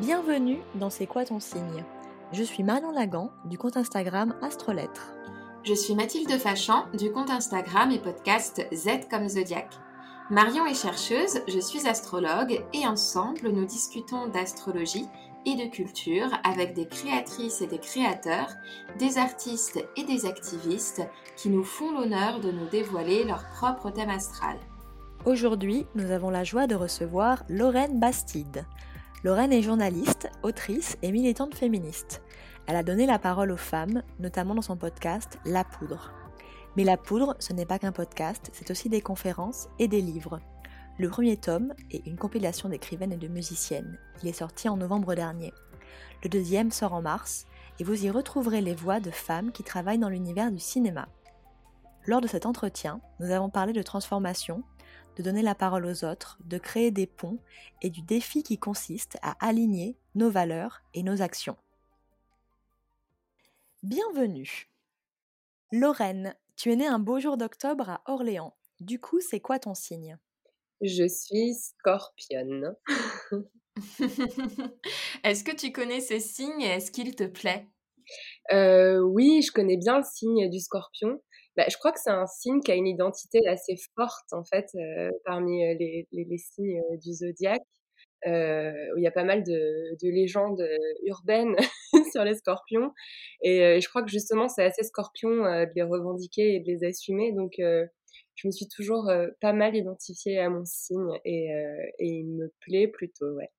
Bienvenue dans C'est quoi ton signe? Je suis Marion Lagan du compte Instagram Astrolettre. Je suis Mathilde Fachan du compte Instagram et podcast Z comme Zodiac. Marion est chercheuse, je suis astrologue et ensemble nous discutons d'astrologie et de culture avec des créatrices et des créateurs, des artistes et des activistes qui nous font l'honneur de nous dévoiler leur propre thème astral. Aujourd'hui, nous avons la joie de recevoir Lorraine Bastide. Lorraine est journaliste, autrice et militante féministe. Elle a donné la parole aux femmes, notamment dans son podcast La Poudre. Mais La Poudre, ce n'est pas qu'un podcast, c'est aussi des conférences et des livres. Le premier tome est une compilation d'écrivaines et de musiciennes. Il est sorti en novembre dernier. Le deuxième sort en mars et vous y retrouverez les voix de femmes qui travaillent dans l'univers du cinéma. Lors de cet entretien, nous avons parlé de transformation, de donner la parole aux autres, de créer des ponts et du défi qui consiste à aligner nos valeurs et nos actions. Bienvenue. Lorraine, tu es née un beau jour d'octobre à Orléans. Du coup, c'est quoi ton signe? Je suis scorpionne. est-ce que tu connais ce signe et est-ce qu'il te plaît? Euh, Oui, je connais bien le signe du scorpion. Bah, je crois que c'est un signe qui a une identité assez forte en fait euh, parmi euh, les, les, signes du zodiaque. où il y a pas mal de, de légendes urbaines sur les scorpions. Et je crois que justement, c'est assez scorpion de les revendiquer et de les assumer. Donc, je me suis toujours euh, pas mal identifiée à mon signe et, euh, et il me plaît plutôt, ouais.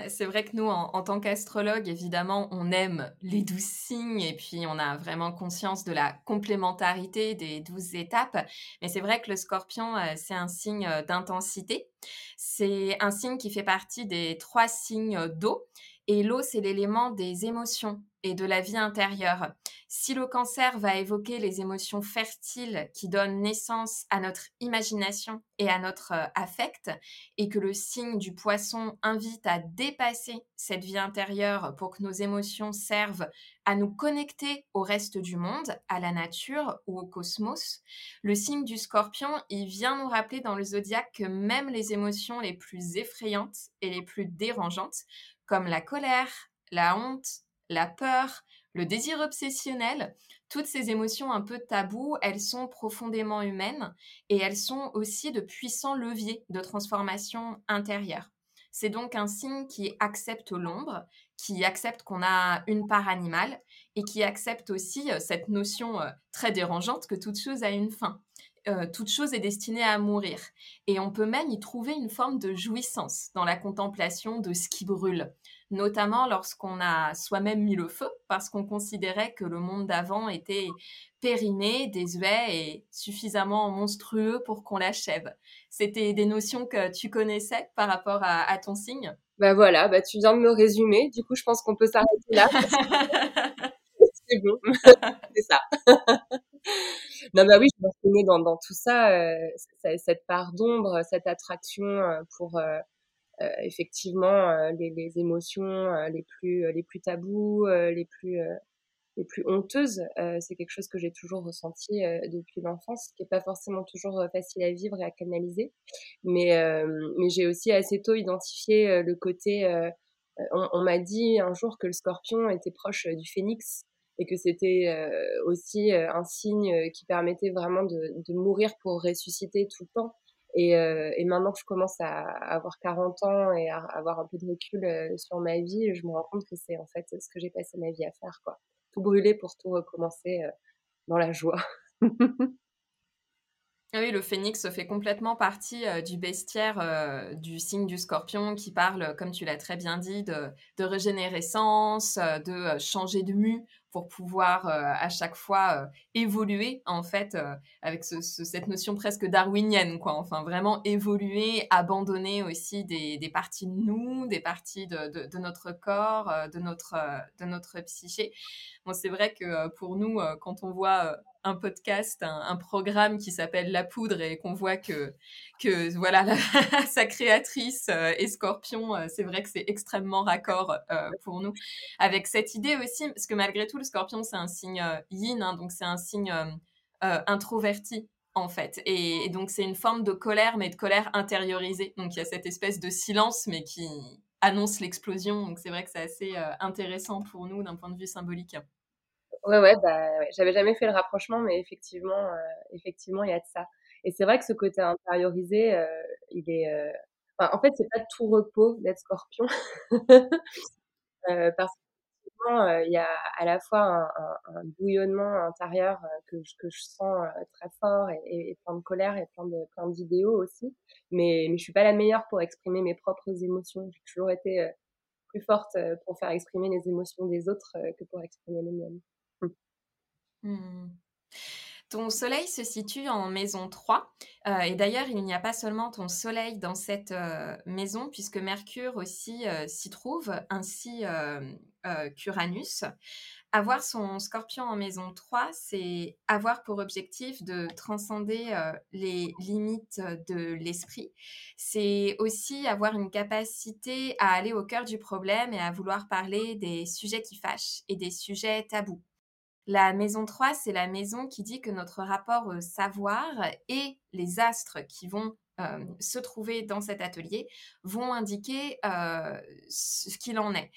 Euh, c'est vrai que nous, en, tant qu'astrologue, évidemment, on aime les douze signes et puis on a vraiment conscience de la complémentarité des douze étapes. Mais c'est vrai que le scorpion, c'est un signe d'intensité. C'est un signe qui fait partie des trois signes d'eau. Et l'eau, c'est l'élément des émotions et de la vie intérieure. Si le cancer va évoquer les émotions fertiles qui donnent naissance à notre imagination et à notre euh, affect, et que le signe du poisson invite à dépasser cette vie intérieure pour que nos émotions servent à nous connecter au reste du monde, à la nature ou au cosmos, le signe du scorpion, il vient nous rappeler dans le zodiaque que même les émotions les plus effrayantes et les plus dérangeantes, comme la colère, la honte, la peur, le désir obsessionnel, toutes ces émotions un peu taboues, elles sont profondément humaines et elles sont aussi de puissants leviers de transformation intérieure. C'est donc un signe qui accepte l'ombre, qui accepte qu'on a une part animale et qui accepte aussi euh, cette notion euh, très dérangeante que toute chose a une fin. Euh, toute chose est destinée à mourir. Et on peut même y trouver une forme de jouissance dans la contemplation de ce qui brûle, notamment lorsqu'on a soi-même mis le feu, parce qu'on considérait que le monde d'avant était périmé, désuet et suffisamment monstrueux pour qu'on l'achève. C'était des notions que tu connaissais par rapport à, ton signe? Bah voilà, bah tu viens de me résumer, du coup je pense qu'on peut s'arrêter là. C'est bon, c'est ça. non, bah oui, je me reconnais dans, dans tout ça, euh, cette part d'ombre, cette attraction euh, pour euh, euh, effectivement euh, les, les, émotions euh, les plus les plus tabous, les plus les plus honteuses. c'est quelque chose que j'ai toujours ressenti depuis l'enfance, qui est pas forcément toujours facile à vivre et à canaliser. Mais, mais j'ai aussi assez tôt identifié le côté. on, on m'a dit un jour que le scorpion était proche du phénix et que c'était aussi un signe qui permettait vraiment de, de, mourir pour ressusciter tout le temps. Et, euh, et, maintenant que je commence à avoir 40 ans et à avoir un peu de recul euh, sur ma vie, je me rends compte que c'est en fait ce que j'ai passé ma vie à faire, quoi. Tout brûler pour tout recommencer euh, dans la joie. Ah oui, le phénix fait complètement partie du bestiaire du signe du scorpion qui parle, comme tu l'as très bien dit, de, de régénérescence, de changer de mue pour pouvoir euh, à chaque fois euh, évoluer en fait euh, avec cette notion presque darwinienne quoi. Enfin vraiment évoluer abandonner aussi des, des parties de nous des parties de, de, notre corps de notre de notre psyché. Bon c'est vrai que pour nous quand on voit un podcast, un, programme qui s'appelle La Poudre et qu'on voit que, que voilà, sa créatrice euh, est Scorpion, euh, c'est vrai que c'est extrêmement raccord euh, pour nous. Avec cette idée aussi, parce que malgré tout, le Scorpion, c'est un signe yin, hein, donc c'est un signe introverti en fait. Et, donc c'est une forme de colère, mais de colère intériorisée. Donc il y a cette espèce de silence, mais qui, annonce l'explosion. Donc c'est vrai que c'est assez intéressant pour nous d'un point de vue symbolique. Ouais, ouais, bah, j'avais jamais fait le rapprochement, mais effectivement, effectivement, il y a de ça. Et c'est vrai que ce côté intériorisé, il est. en fait, c'est pas tout repos d'être Scorpion, parce euh, il y a à la fois un, bouillonnement intérieur euh, que, je, que je sens euh, très fort et, et, plein de colère et plein de plein d'idéaux aussi. Mais, mais je suis pas la meilleure pour exprimer mes propres émotions. J'ai toujours été plus forte pour faire exprimer les émotions des autres que pour exprimer les miennes. Mmh. Ton soleil se situe en maison 3. Euh, et d'ailleurs, il n'y a pas seulement ton soleil dans cette euh, maison, puisque Mercure aussi euh, s'y trouve, ainsi qu'Uranus. Avoir son scorpion en maison 3, c'est avoir pour objectif de transcender les limites de l'esprit. C'est aussi avoir une capacité à aller au cœur du problème et à vouloir parler des sujets qui fâchent et des sujets tabous. La maison 3, c'est la maison qui dit que notre rapport savoir et les astres qui vont euh, se trouver dans cet atelier vont indiquer euh, ce qu'il en est.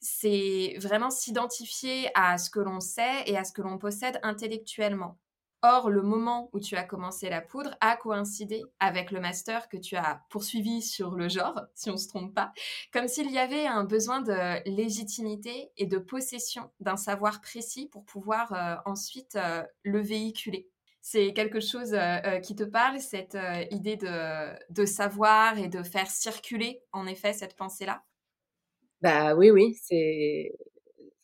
C'est vraiment s'identifier à ce que l'on sait et à ce que l'on possède intellectuellement. Or, le moment où tu as commencé la poudre a coïncidé avec le master que tu as poursuivi sur le genre, si on ne se trompe pas, comme s'il y avait un besoin de légitimité et de possession d'un savoir précis pour pouvoir euh, ensuite euh, le véhiculer. C'est quelque chose euh, qui te parle, cette idée de, savoir et de faire circuler en effet cette pensée-là? Bah oui, oui, c'est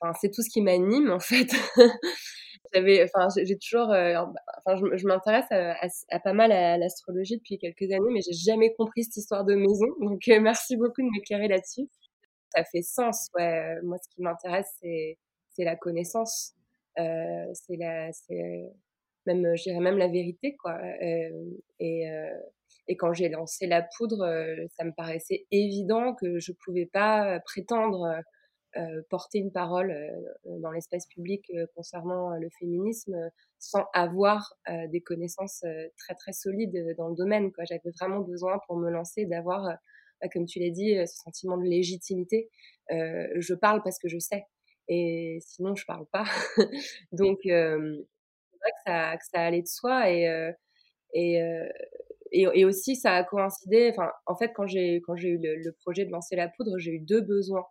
enfin, tout ce qui m'anime en fait. j'avais, enfin, j'ai toujours, euh, enfin, je, m'intéresse à, pas mal à, l'astrologie depuis quelques années, mais j'ai jamais compris cette histoire de maison. Donc, euh, merci beaucoup de m'éclairer là-dessus. Ça fait sens, ouais. Moi, ce qui m'intéresse, c'est, c'est la connaissance. Euh, c'est la, c'est même, je même la vérité, quoi. Euh, et, et quand j'ai lancé la poudre, ça me paraissait évident que je pouvais pas prétendre euh, porter une parole euh, dans l'espace public euh, concernant le féminisme sans avoir des connaissances très très solides dans le domaine. Quoi. J'avais vraiment besoin pour me lancer d'avoir, bah, comme tu l'as dit, ce sentiment de légitimité. je parle parce que je sais, et sinon je parle pas. Donc c'est vrai que ça, que ça allait de soi et et, et, et, aussi ça a coïncidé. Enfin, en fait, quand j'ai quand j'ai eu le, projet de lancer la poudre, j'ai eu deux besoins.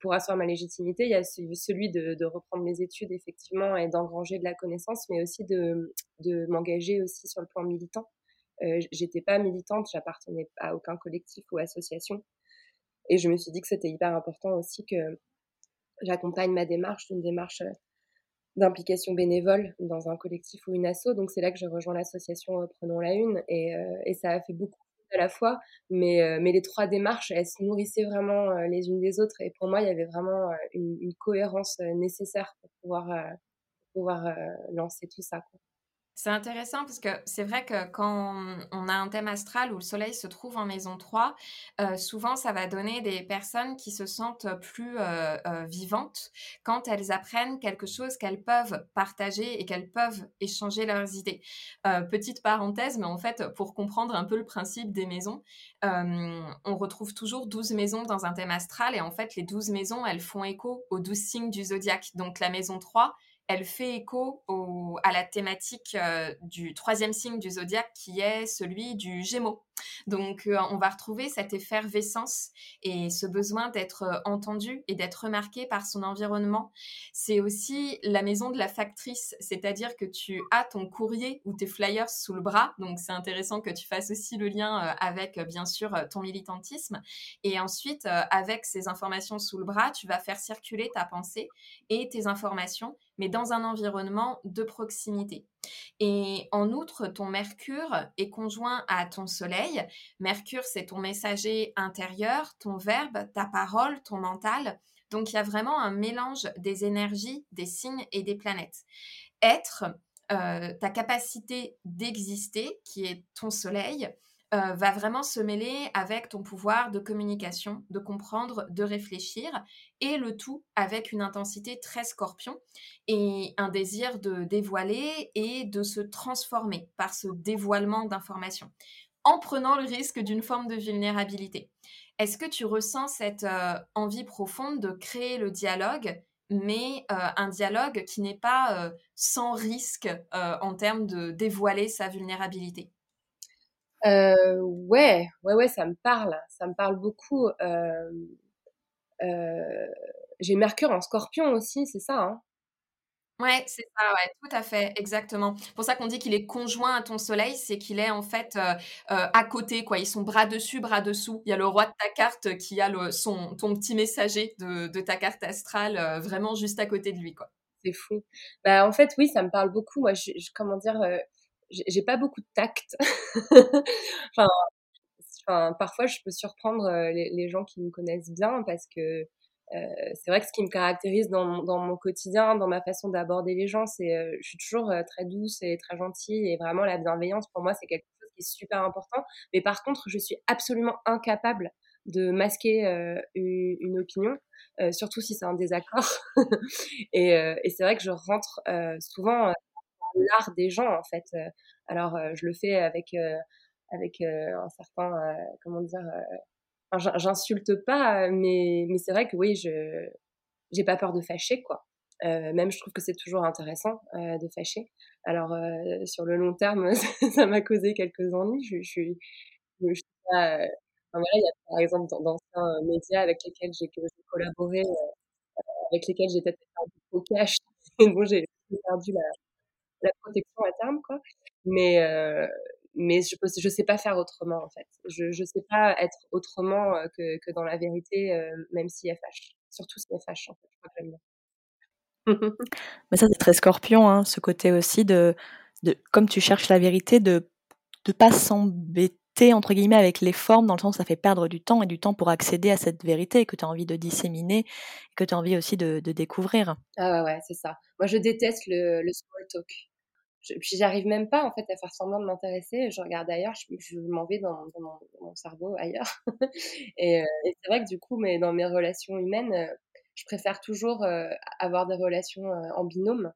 Pour asseoir ma légitimité, il y a celui de, reprendre mes études effectivement et d'engranger de la connaissance, mais aussi de, m'engager aussi sur le plan militant. Euh, j'étais pas militante, j'appartenais à aucun collectif ou association, et je me suis dit que c'était hyper important aussi que j'accompagne ma démarche d'une démarche euh, d'implication bénévole dans un collectif ou une asso. Donc c'est là que j'ai rejoint l'association euh, Prenons la Une, et, et ça a fait beaucoup à la fois, mais, euh, mais les trois démarches, elles se nourrissaient vraiment euh, les unes des autres. Et pour moi, il y avait vraiment euh, une, une cohérence nécessaire pour pouvoir, pouvoir lancer tout ça. Quoi. C'est intéressant parce que c'est vrai que quand on a un thème astral où le soleil se trouve en maison 3, euh, souvent ça va donner des personnes qui se sentent plus euh, euh, vivantes quand elles apprennent quelque chose qu'elles peuvent partager et qu'elles peuvent échanger leurs idées. petite parenthèse, mais en fait, pour comprendre un peu le principe des maisons, on retrouve toujours 12 maisons dans un thème astral et en fait, les 12 maisons, elles font écho aux 12 signes du zodiaque. Donc la maison 3, elle fait écho à la thématique euh, du troisième signe du zodiaque qui est celui du Gémeaux. Donc, euh, on va retrouver cette effervescence et ce besoin d'être euh, entendu et d'être remarqué par son environnement. C'est aussi la maison de la factrice, c'est-à-dire que tu as ton courrier ou tes flyers sous le bras. Donc, c'est intéressant que tu fasses aussi le lien avec, bien sûr, ton militantisme. Et ensuite, avec ces informations sous le bras, tu vas faire circuler ta pensée et tes informations, mais dans un environnement de proximité. Et en outre, ton Mercure est conjoint à ton Soleil. Mercure, c'est ton messager intérieur, ton verbe, ta parole, ton mental. Donc il y a vraiment un mélange des énergies, des signes et des planètes. Être, euh, ta capacité d'exister, qui est ton Soleil, euh, va vraiment se mêler avec ton pouvoir de communication, de comprendre, de réfléchir, et le tout avec une intensité très scorpion et un désir de dévoiler et de se transformer par ce dévoilement d'informations. en prenant le risque d'une forme de vulnérabilité. Est-ce que tu ressens cette envie profonde de créer le dialogue, mais un dialogue qui n'est pas sans risque en termes de dévoiler sa vulnérabilité? Euh, ouais, ouais, ouais, ça me parle, ça me parle beaucoup. Euh, euh, j'ai Mercure en Scorpion aussi, c'est ça. Hein? Ouais, c'est ça, ouais, tout à fait, exactement. Pour ça qu'on dit qu'il est conjoint à ton soleil, c'est qu'il est en fait à côté, quoi. Ils sont bras dessus, bras dessous. Il y a le roi de ta carte qui a le, son, ton petit messager de, de ta carte astrale vraiment juste à côté de lui, quoi. C'est fou. Bah, en fait, oui, ça me parle beaucoup. Moi, je, comment dire, j'ai pas beaucoup de tact. enfin, enfin, parfois, je peux surprendre euh, les, gens qui me connaissent bien parce que euh, c'est vrai que ce qui me caractérise dans, dans, mon quotidien, dans ma façon d'aborder les gens, c'est euh, je suis toujours euh, très douce et très gentille et vraiment la bienveillance pour moi c'est quelque chose qui est super important. Mais par contre, je suis absolument incapable de masquer une, une, opinion, surtout si c'est un désaccord. et, et c'est vrai que je rentre souvent l'art des gens en fait. Alors je le fais avec avec un certain comment dire j'insulte pas mais mais c'est vrai que oui je j'ai pas peur de fâcher quoi. Même je trouve que c'est toujours intéressant de fâcher. Alors sur le long terme ça m'a causé quelques ennuis. Je, je, je, voilà il y a par exemple d'anciens médias avec lesquels j'ai collaboré avec lesquels j'ai peut-être un peu au cash bon j'ai perdu la, la protection à terme, quoi. Mais, euh, mais je ne je sais pas faire autrement, en fait. Je ne sais pas être autrement euh, que, que dans la vérité, euh, même si elle fâche. Surtout si elle fâche, en fait, mais ça, c'est très scorpion, hein, ce côté aussi de, de, comme tu cherches la vérité, de ne pas s'embêter, entre guillemets, avec les formes, dans le sens où ça fait perdre du temps et du temps pour accéder à cette vérité que tu as envie de disséminer, que tu as envie aussi de, de, découvrir. Ah ouais, ouais c'est ça. Moi, je déteste le, le small talk je, puis j'arrive même pas en fait à faire semblant de m'intéresser. Je regarde ailleurs, je, m'en vais dans, dans, mon, cerveau ailleurs. et, euh, et c'est vrai que du coup, mais dans mes relations humaines, euh, je préfère toujours euh, avoir des relations en binôme.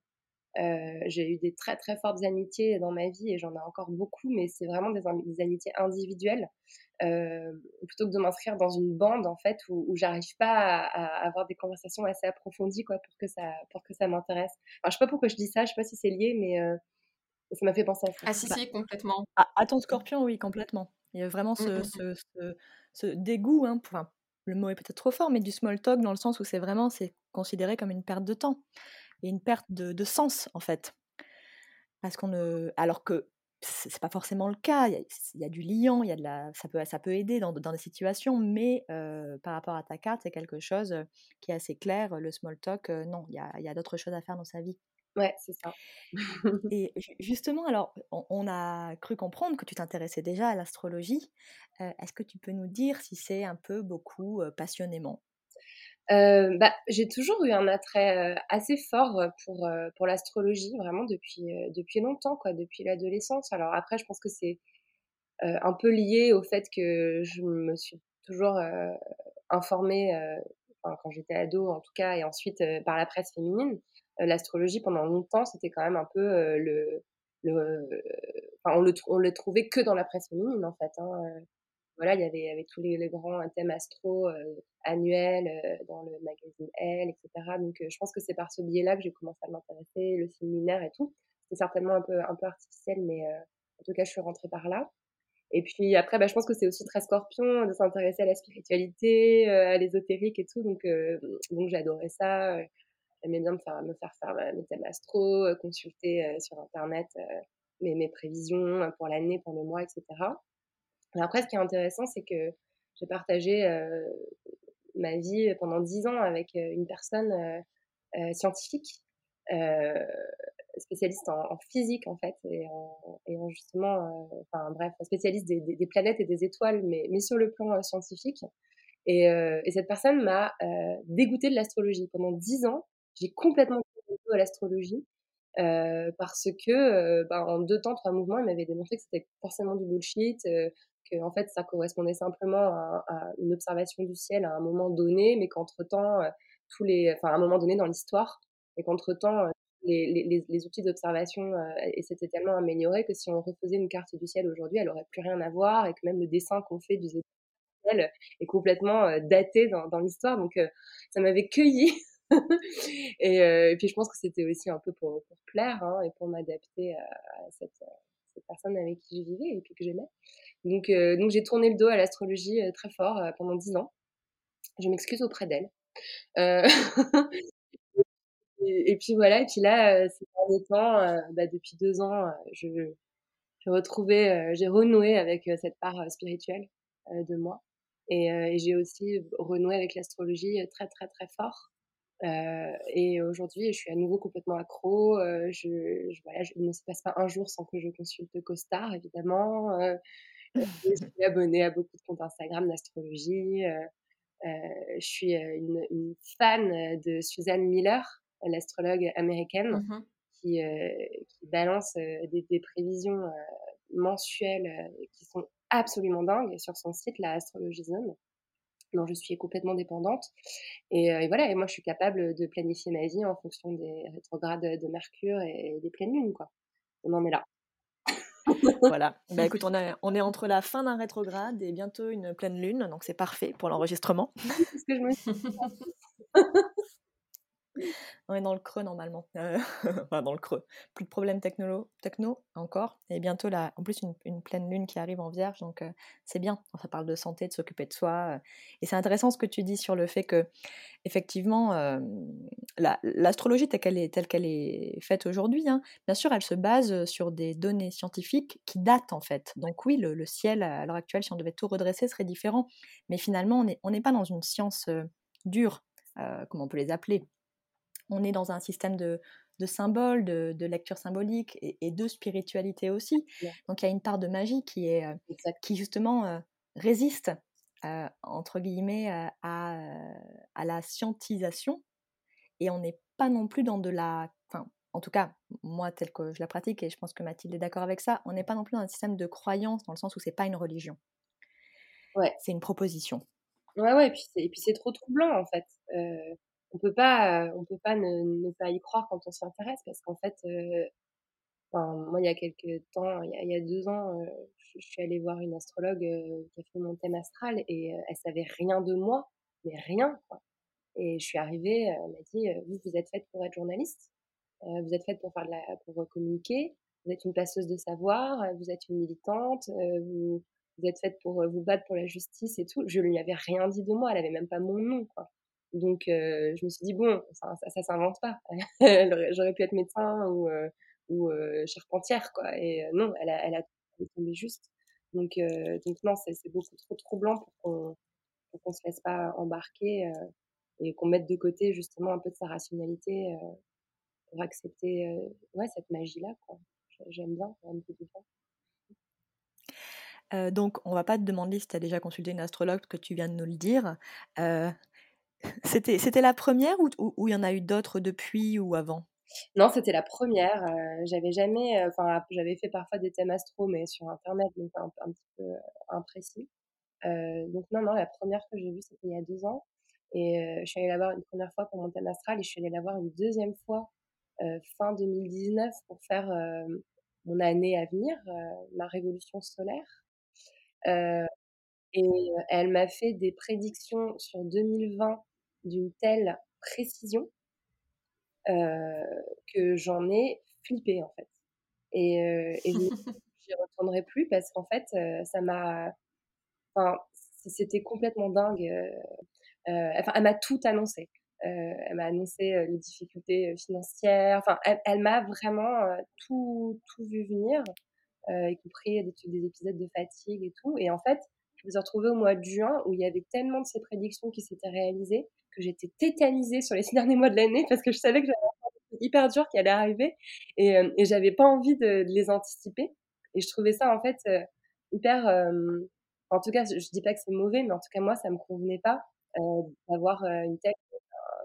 j'ai eu des très très fortes amitiés dans ma vie et j'en ai encore beaucoup, mais c'est vraiment des, amitiés individuelles. plutôt que de m'inscrire dans une bande en fait où, où j'arrive pas à, à, avoir des conversations assez approfondies quoi pour que ça pour que ça m'intéresse. Alors je sais pas pourquoi je dis ça, je sais pas si c'est lié, mais ça m'a fait penser à ça. Ah si, bah, si, complètement. À, ton scorpion, oui, complètement. Il y a vraiment ce, mmh, mmh, mmh. ce, ce, dégoût, hein, pour, le mot est peut-être trop fort, mais du small talk dans le sens où c'est vraiment c'est considéré comme une perte de temps et une perte de, de sens en fait. Parce qu'on ne, alors que c'est pas forcément le cas. Il y, a, du liant, il y a de la, ça peut, ça peut aider dans, dans des situations, mais euh, par rapport à ta carte, c'est quelque chose qui est assez clair. Le small talk, euh, non, il y a, il y a d'autres choses à faire dans sa vie. Ouais, c'est ça. Et justement, alors, on, a cru comprendre que tu t'intéressais déjà à l'astrologie. Euh, est-ce que tu peux nous dire si c'est un peu beaucoup euh, passionnément? Euh, bah, J'ai toujours eu un attrait assez fort pour, pour l'astrologie, vraiment depuis, depuis longtemps, quoi, depuis l'adolescence. Alors après, je pense que c'est un peu lié au fait que je me suis toujours informée, quand j'étais ado en tout cas, et ensuite par la presse féminine. Euh, l'astrologie pendant longtemps, c'était quand même un peu euh, le, le enfin, on le on le trouvait que dans la presse féminine en fait. Hein. Euh. Voilà, il y avait, avait tous les, les grands thèmes astro annuels dans le magazine Elle, etc. Donc, je pense que c'est par ce biais-là que j'ai commencé à m'intéresser, le signe lunaire et tout. C'est certainement un peu, un peu artificiel, mais en tout cas, je suis rentrée par là. Et puis après, bah, je pense que c'est aussi très scorpion de s'intéresser à la spiritualité, à l'ésotérique et tout. Donc, donc j'adorais ça j'aimais bien me faire, me faire faire mes thèmes astro, euh, consulter euh, sur Internet euh, mes, mes prévisions pour l'année, pour le mois, etc. Et après, ce qui est intéressant, c'est que j'ai partagé ma vie pendant dix ans avec une personne scientifique, spécialiste en, physique en fait, et en, et en justement, enfin bref, spécialiste des, des, planètes et des étoiles, mais, mais sur le plan scientifique. Et, et, cette personne m'a euh, dégoûté de l'astrologie. Pendant dix ans, j'ai complètement à l'astrologie euh, parce que euh, bah, en deux temps, trois mouvements, il m'avait démontré que c'était forcément du bullshit, euh, que en fait ça correspondait simplement à, à, une observation du ciel à un moment donné, mais qu'entre temps, tous les, enfin à un moment donné dans l'histoire, et qu'entre temps, les, les, outils d'observation et s'étaient tellement améliorés que si on refaisait une carte du ciel aujourd'hui, elle aurait plus rien à voir et que même le dessin qu'on fait du ciel est complètement daté dans, dans l'histoire. Donc ça m'avait cueilli. et, puis je pense que c'était aussi un peu pour, pour plaire hein, et pour m'adapter à, cette, cette, personne avec qui je vivais et puis que j'aimais. Donc, donc j'ai tourné le dos à l'astrologie très fort pendant dix ans. Je m'excuse auprès d'elle. Euh, et, puis voilà, et puis là, ces derniers temps, bah, depuis deux ans, je, j'ai j'ai renoué avec cette part spirituelle de moi. Et, j'ai aussi renoué avec l'astrologie très très très fort. Euh, et aujourd'hui, je suis à nouveau complètement accro. Euh, je, il ne se passe pas un jour sans que je consulte CoStar, évidemment. Euh, je suis abonnée à beaucoup de comptes Instagram d'astrologie. je suis une, fan de Suzanne Miller, l'astrologue américaine, mmh qui, qui, balance des, des, prévisions mensuelles qui sont absolument dingues sur son site, la Astrology Zone dont je suis complètement dépendante. Et, et, voilà, et moi, je suis capable de planifier ma vie en fonction des rétrogrades de Mercure et des pleines lunes, quoi. On en est là. voilà. Bah, écoute, on, a, on est entre la fin d'un rétrograde et bientôt une pleine lune, donc c'est parfait pour l'enregistrement. c'est ce que je me on est dans le creux normalement. Euh, dans le creux. Plus de problèmes techno, techno encore. Et bientôt, là, en plus, une, pleine lune qui arrive en vierge. Donc, euh, c'est bien. Ça parle de santé, de s'occuper de soi. Euh. Et c'est intéressant ce que tu dis sur le fait que, effectivement, l'astrologie telle qu'elle est, telle est faite aujourd'hui, hein, bien sûr, elle se base sur des données scientifiques qui datent, en fait. Donc, oui, le, ciel, à l'heure actuelle, si on devait tout redresser, serait différent. Mais finalement, on n'est pas dans une science dure, comme on peut les appeler on est dans un système de, symboles, de, lecture symbolique et, de spiritualité aussi. Donc il y a une part de magie qui est euh, qui justement euh, résiste euh, entre guillemets à, la scientisation. Et on n'est pas non plus dans de la enfin en tout cas moi tel que je la pratique et je pense que Mathilde est d'accord avec ça on n'est pas non plus dans un système de croyance dans le sens où c'est pas une religion. Ouais. C'est une proposition. Ouais ouais et puis c'est trop troublant en fait on peut pas, euh, on peut pas ne, pas y croire quand on s'y intéresse parce qu'en fait, euh, moi, il y a quelques temps, il y a, deux ans, euh, je, suis allée voir une astrologue qui a fait mon thème astral et elle savait rien de moi, mais rien. Quoi. Et je suis arrivée, elle m'a dit, vous, vous êtes faite pour être journaliste, vous êtes faite pour faire de la, pour communiquer, vous êtes une passeuse de savoir, vous êtes une militante, vous, vous êtes faite pour vous battre pour la justice et tout. Je lui avais rien dit de moi, elle avait même pas mon nom, quoi. Donc, euh, je me suis dit, bon, ça, ça, s'invente pas. J'aurais pu être médecin ou, euh, ou euh, charpentière, quoi. Et non, elle a, elle a tombé juste. Donc, donc non, c'est beaucoup trop troublant pour qu'on qu'on se laisse pas embarquer et qu'on mette de côté justement un peu de sa rationalité pour accepter ouais, cette magie-là, quoi. J'aime bien, un peu de Euh, donc, on va pas te demander si tu as déjà consulté une astrologue, que tu viens de nous le dire. Euh, c'était, c'était la première ou il y en a eu d'autres depuis ou avant? Non, c'était la première. Euh, j'avais jamais, euh, enfin, j'avais fait parfois des thèmes astro, mais sur Internet, donc un, un petit peu euh, imprécis. donc non, non, la première que j'ai vue, c'était il y a deux ans. Et je suis allée la voir une première fois pour mon thème astral et je suis allée la voir une deuxième fois fin 2019 pour faire mon année à venir, ma révolution solaire. et elle m'a fait des prédictions sur 2020 d'une telle précision que j'en ai flippé en fait. Et, euh, et je n'y retournerai plus parce qu'en fait, ça m'a. Enfin, c'était complètement dingue. enfin, elle m'a tout annoncé. elle m'a annoncé les difficultés financières. Enfin, elle, m'a vraiment tout, tout vu venir, y compris des, des épisodes de fatigue et tout. Et en fait, je me suis retrouvée au mois de juin où il y avait tellement de ces prédictions qui s'étaient réalisées que j'étais tétanisée sur les six derniers mois de l'année parce que je savais que j'avais un hyper dur qui allait arriver et, euh, et j'avais pas envie de, les anticiper. Et je trouvais ça en fait euh, hyper. Euh, en tout cas, je, dis pas que c'est mauvais, mais en tout cas moi ça me convenait pas d'avoir une telle,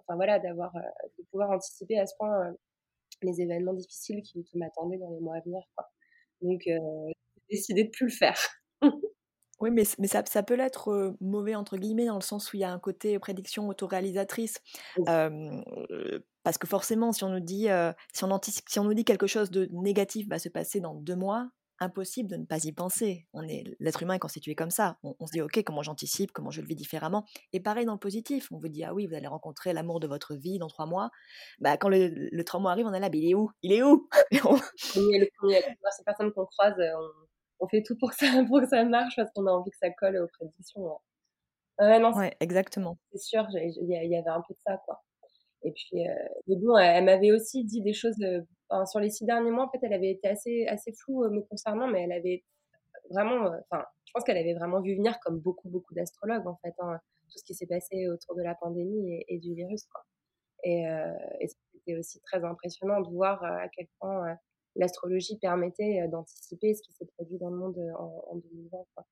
enfin voilà, d'avoir de pouvoir anticiper à ce point les événements difficiles qui, qui m'attendaient dans les mois à venir. Quoi. Donc j'ai décidé de plus le faire. Oui, mais, mais ça, ça peut être mauvais, entre guillemets, dans le sens où il y a un côté prédiction autoréalisatrice. parce que forcément, si on nous dit, si, on si on nous dit quelque chose de négatif va se passer dans deux mois, impossible de ne pas y penser. On est l'être humain est constitué comme ça. On, se dit ok, comment j'anticipe, comment je le vis différemment? Et pareil dans le positif, on vous dit ah oui, vous allez rencontrer l'amour de votre vie dans trois mois. Bah quand le, le trois mois arrive, on est là, mais il est où? Il est où? On... le premier, ces personnes qu'on croise, on, fait tout pour que ça, pour que ça marche parce qu'on a envie que ça colle aux prédictions. Ouais, non, exactement. C'est sûr, il y, avait un peu de ça quoi. Et puis, euh, mais bon, elle, m'avait aussi dit des choses sur les six derniers mois. En fait, elle avait été assez, assez floue euh, me concernant, mais elle avait vraiment, euh, enfin, je pense qu'elle avait vraiment vu venir comme beaucoup, beaucoup d'astrologues en fait, hein, tout ce qui s'est passé autour de la pandémie et, du virus. Quoi. Et, et c'était aussi très impressionnant de voir à quel point l'astrologie permettait d'anticiper ce qui s'est produit dans le monde en, 2020. Quoi.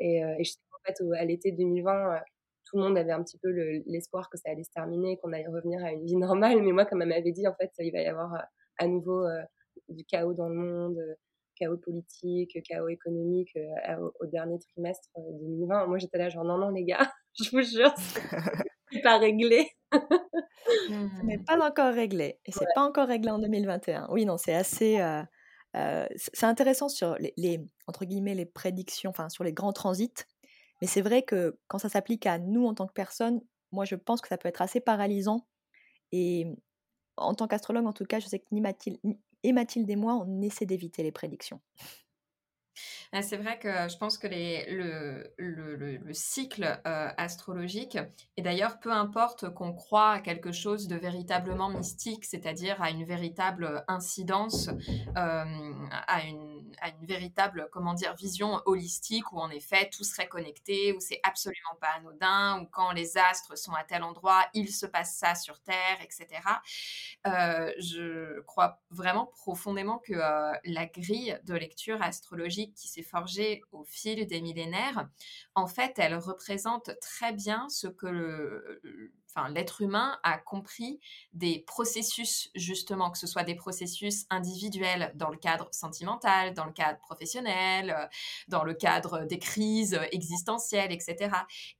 Et, et je sais qu'en fait, à l'été 2020, tout le monde avait un petit peu l'espoir que ça allait se terminer, qu'on allait revenir à une vie normale. Mais moi, comme elle m'avait dit, en fait, il va y avoir à nouveau du chaos dans le monde, chaos politique, chaos économique au, dernier trimestre 2020. Moi, j'étais là genre non, non, les gars, je vous jure, c'est pas réglé. Ce n'est pas encore réglé. Et c'est pas encore réglé en 2021. Oui, non, c'est assez. c'est intéressant sur les, les, entre guillemets les prédictions, enfin sur les grands transits. Mais c'est vrai que quand ça s'applique à nous en tant que personne, moi je pense que ça peut être assez paralysant. Et en tant qu'astrologue, en tout cas, je sais que ni Mathilde, et Mathilde et moi, on essaie d'éviter les prédictions. Ah, c'est vrai que je pense que les, le, le, cycle euh, astrologique, et d'ailleurs peu importe qu'on croit à quelque chose de véritablement mystique, c'est-à-dire à une véritable incidence, euh, à, une, à, une, véritable comment dire, vision holistique où en effet tout serait connecté, où c'est absolument pas anodin, où quand les astres sont à tel endroit, il se passe ça sur Terre, etc. Euh, je crois vraiment profondément que la grille de lecture astrologique qui s'est forgée au fil des millénaires, en fait, elle représente très bien ce que le, enfin, l'être humain a compris des processus, justement, que ce soit des processus individuels dans le cadre sentimental, dans le cadre professionnel, euh, dans le cadre des crises existentielles, etc.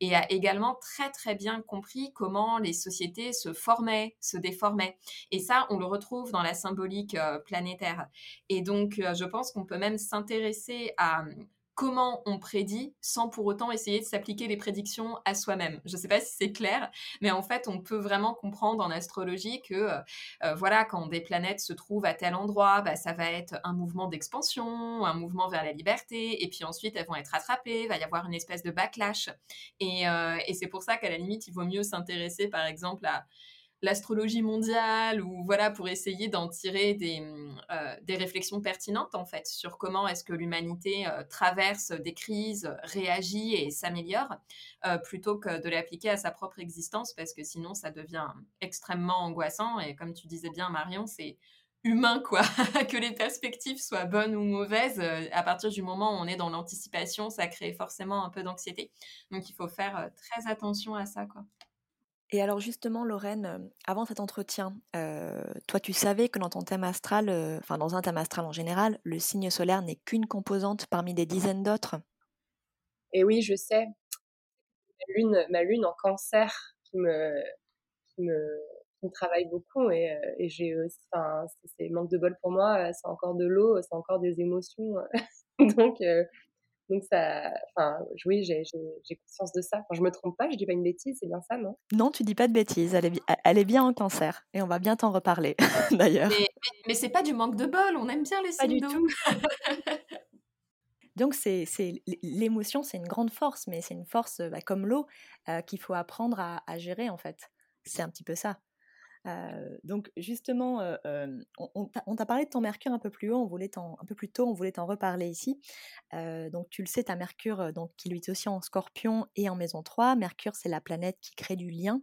Et a également très, très bien compris comment les sociétés se formaient, se déformaient. Et ça, on le retrouve dans la symbolique euh, planétaire. Et donc, euh, je pense qu'on peut même s'intéresser à comment on prédit sans pour autant essayer de s'appliquer les prédictions à soi-même. Je ne sais pas si c'est clair, mais en fait, on peut vraiment comprendre en astrologie que, euh, euh, voilà, quand des planètes se trouvent à tel endroit, bah, ça va être un mouvement d'expansion, un mouvement vers la liberté, et puis ensuite, elles vont être attrapées, il va y avoir une espèce de backlash. Euh, et c'est pour ça qu'à la limite, il vaut mieux s'intéresser, par exemple, à l'astrologie mondiale ou voilà pour essayer d'en tirer des, euh, des, réflexions pertinentes en fait sur comment est-ce que l'humanité euh, traverse des crises, réagit et s'améliore euh, plutôt que de l'appliquer à sa propre existence parce que sinon ça devient extrêmement angoissant. Et comme tu disais bien Marion c'est humain quoi que les perspectives soient bonnes ou mauvaises à partir du moment où on est dans l'anticipation ça crée forcément un peu d'anxiété. Donc il faut faire très attention à ça quoi et alors justement, Lorraine, avant cet entretien, toi tu savais que dans ton thème astral, enfin dans un thème astral en général, le signe solaire n'est qu'une composante parmi des dizaines d'autres? Et oui, je sais. Ma lune, en cancer qui me, travaille beaucoup et, et j'ai enfin, c'est manque de bol pour moi, c'est encore de l'eau, c'est encore des émotions. Donc donc ça, enfin, oui, j'ai conscience de ça. Enfin, je me trompe pas, je dis pas une bêtise, c'est bien ça, non? Non, tu dis pas de bêtises. Elle est, elle est bien en cancer et on va bien t'en reparler d'ailleurs. Mais, mais, c'est pas du manque de bol, on aime bien les signes Pas du tout. Donc c'est l'émotion, c'est une grande force, mais c'est une force bah, comme l'eau euh, qu'il faut apprendre à, à gérer en fait. C'est un petit peu ça donc justement, on, t'a parlé de ton Mercure un peu plus haut, on voulait un peu plus tôt, on voulait t'en reparler ici. donc tu le sais, ta Mercure, donc qui lui est aussi en Scorpion et en Maison 3. Mercure, c'est la planète qui crée du lien.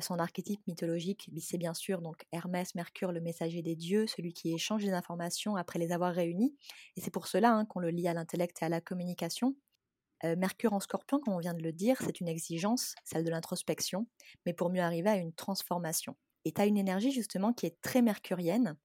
son archétype mythologique, c'est bien sûr donc Hermès, Mercure, le messager des dieux, celui qui échange des informations après les avoir réunies. Et c'est pour cela hein, qu'on le lie à l'intellect et à la communication. Mercure en scorpion, comme on vient de le dire, c'est une exigence, celle de l'introspection, mais pour mieux arriver à une transformation. Et tu as une énergie justement qui est très mercurienne,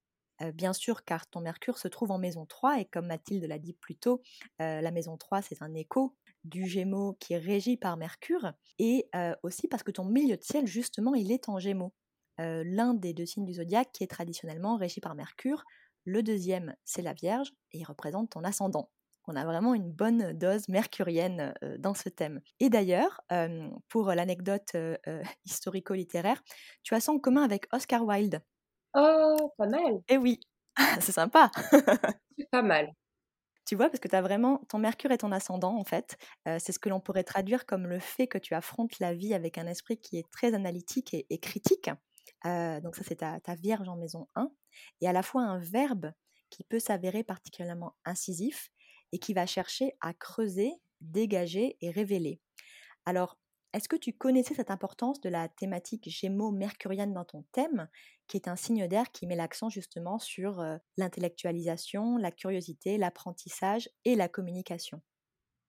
bien sûr car ton Mercure se trouve en maison 3 et comme Mathilde l'a dit plus tôt, la maison 3 c'est un écho du Gémeaux qui est régi par Mercure, et aussi parce que ton milieu de ciel, justement, il est en Gémeaux. L'un des deux signes du zodiaque qui est traditionnellement régi par Mercure, le deuxième, c'est la Vierge, et il représente ton ascendant. On a vraiment une bonne dose mercurienne dans ce thème. Et d'ailleurs, pour l'anecdote historico-littéraire, tu as ça en commun avec Oscar Wilde. Oh, pas mal. Eh oui, c'est sympa. c'est pas mal. Tu vois, parce que tu as vraiment ton Mercure et ton ascendant, en fait. c'est ce que l'on pourrait traduire comme le fait que tu affrontes la vie avec un esprit qui est très analytique et, critique. donc ça, c'est ta, ta, Vierge en maison 1. Et à la fois un verbe qui peut s'avérer particulièrement incisif et qui va chercher à creuser, dégager et révéler. Alors, est-ce que tu connaissais cette importance de la thématique Gémeaux-Mercurienne dans ton thème, qui est un signe d'air qui met l'accent justement sur l'intellectualisation, la curiosité, l'apprentissage et la communication?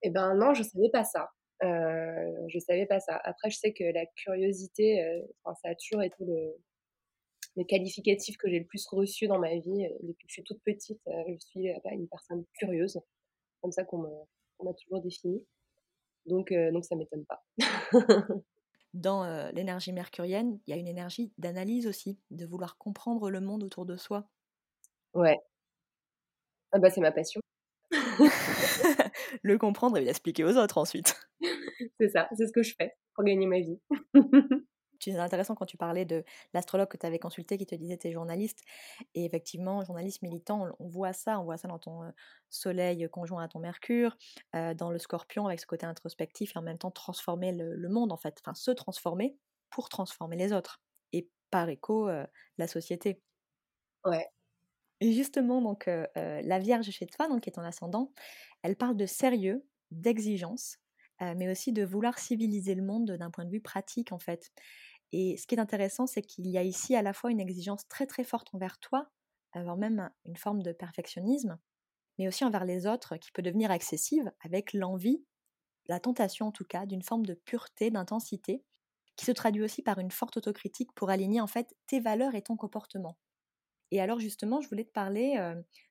Eh ben non, je savais pas ça. Euh, je savais pas ça. Après, je sais que la curiosité, ça a toujours été le, le qualificatif que j'ai le plus reçu dans ma vie. Depuis que je suis toute petite, je suis une personne curieuse, comme ça qu'on m'a toujours défini. Donc, euh, donc ça m'étonne pas. Dans euh, l'énergie mercurienne, il y a une énergie d'analyse aussi, de vouloir comprendre le monde autour de soi. Ouais. Ah bah c'est ma passion. le comprendre et l'expliquer aux autres ensuite. c'est ça, c'est ce que je fais pour gagner ma vie. C'est intéressant quand tu parlais de l'astrologue que tu avais consulté qui te disait tu es journaliste. Et effectivement, journaliste militant, on, voit ça, on voit ça dans ton soleil conjoint à ton Mercure, dans le scorpion avec ce côté introspectif et en même temps transformer le, monde en fait, enfin se transformer pour transformer les autres et par écho la société. Ouais. Et justement, donc la Vierge chez toi, donc qui est ton ascendant, elle parle de sérieux, d'exigence, mais aussi de vouloir civiliser le monde d'un point de vue pratique en fait. Et ce qui est intéressant, c'est qu'il y a ici à la fois une exigence très très forte envers toi, avoir même une forme de perfectionnisme, mais aussi envers les autres qui peut devenir excessive avec l'envie, la tentation en tout cas, d'une forme de pureté, d'intensité, qui se traduit aussi par une forte autocritique pour aligner en fait tes valeurs et ton comportement. Et alors justement, je voulais te parler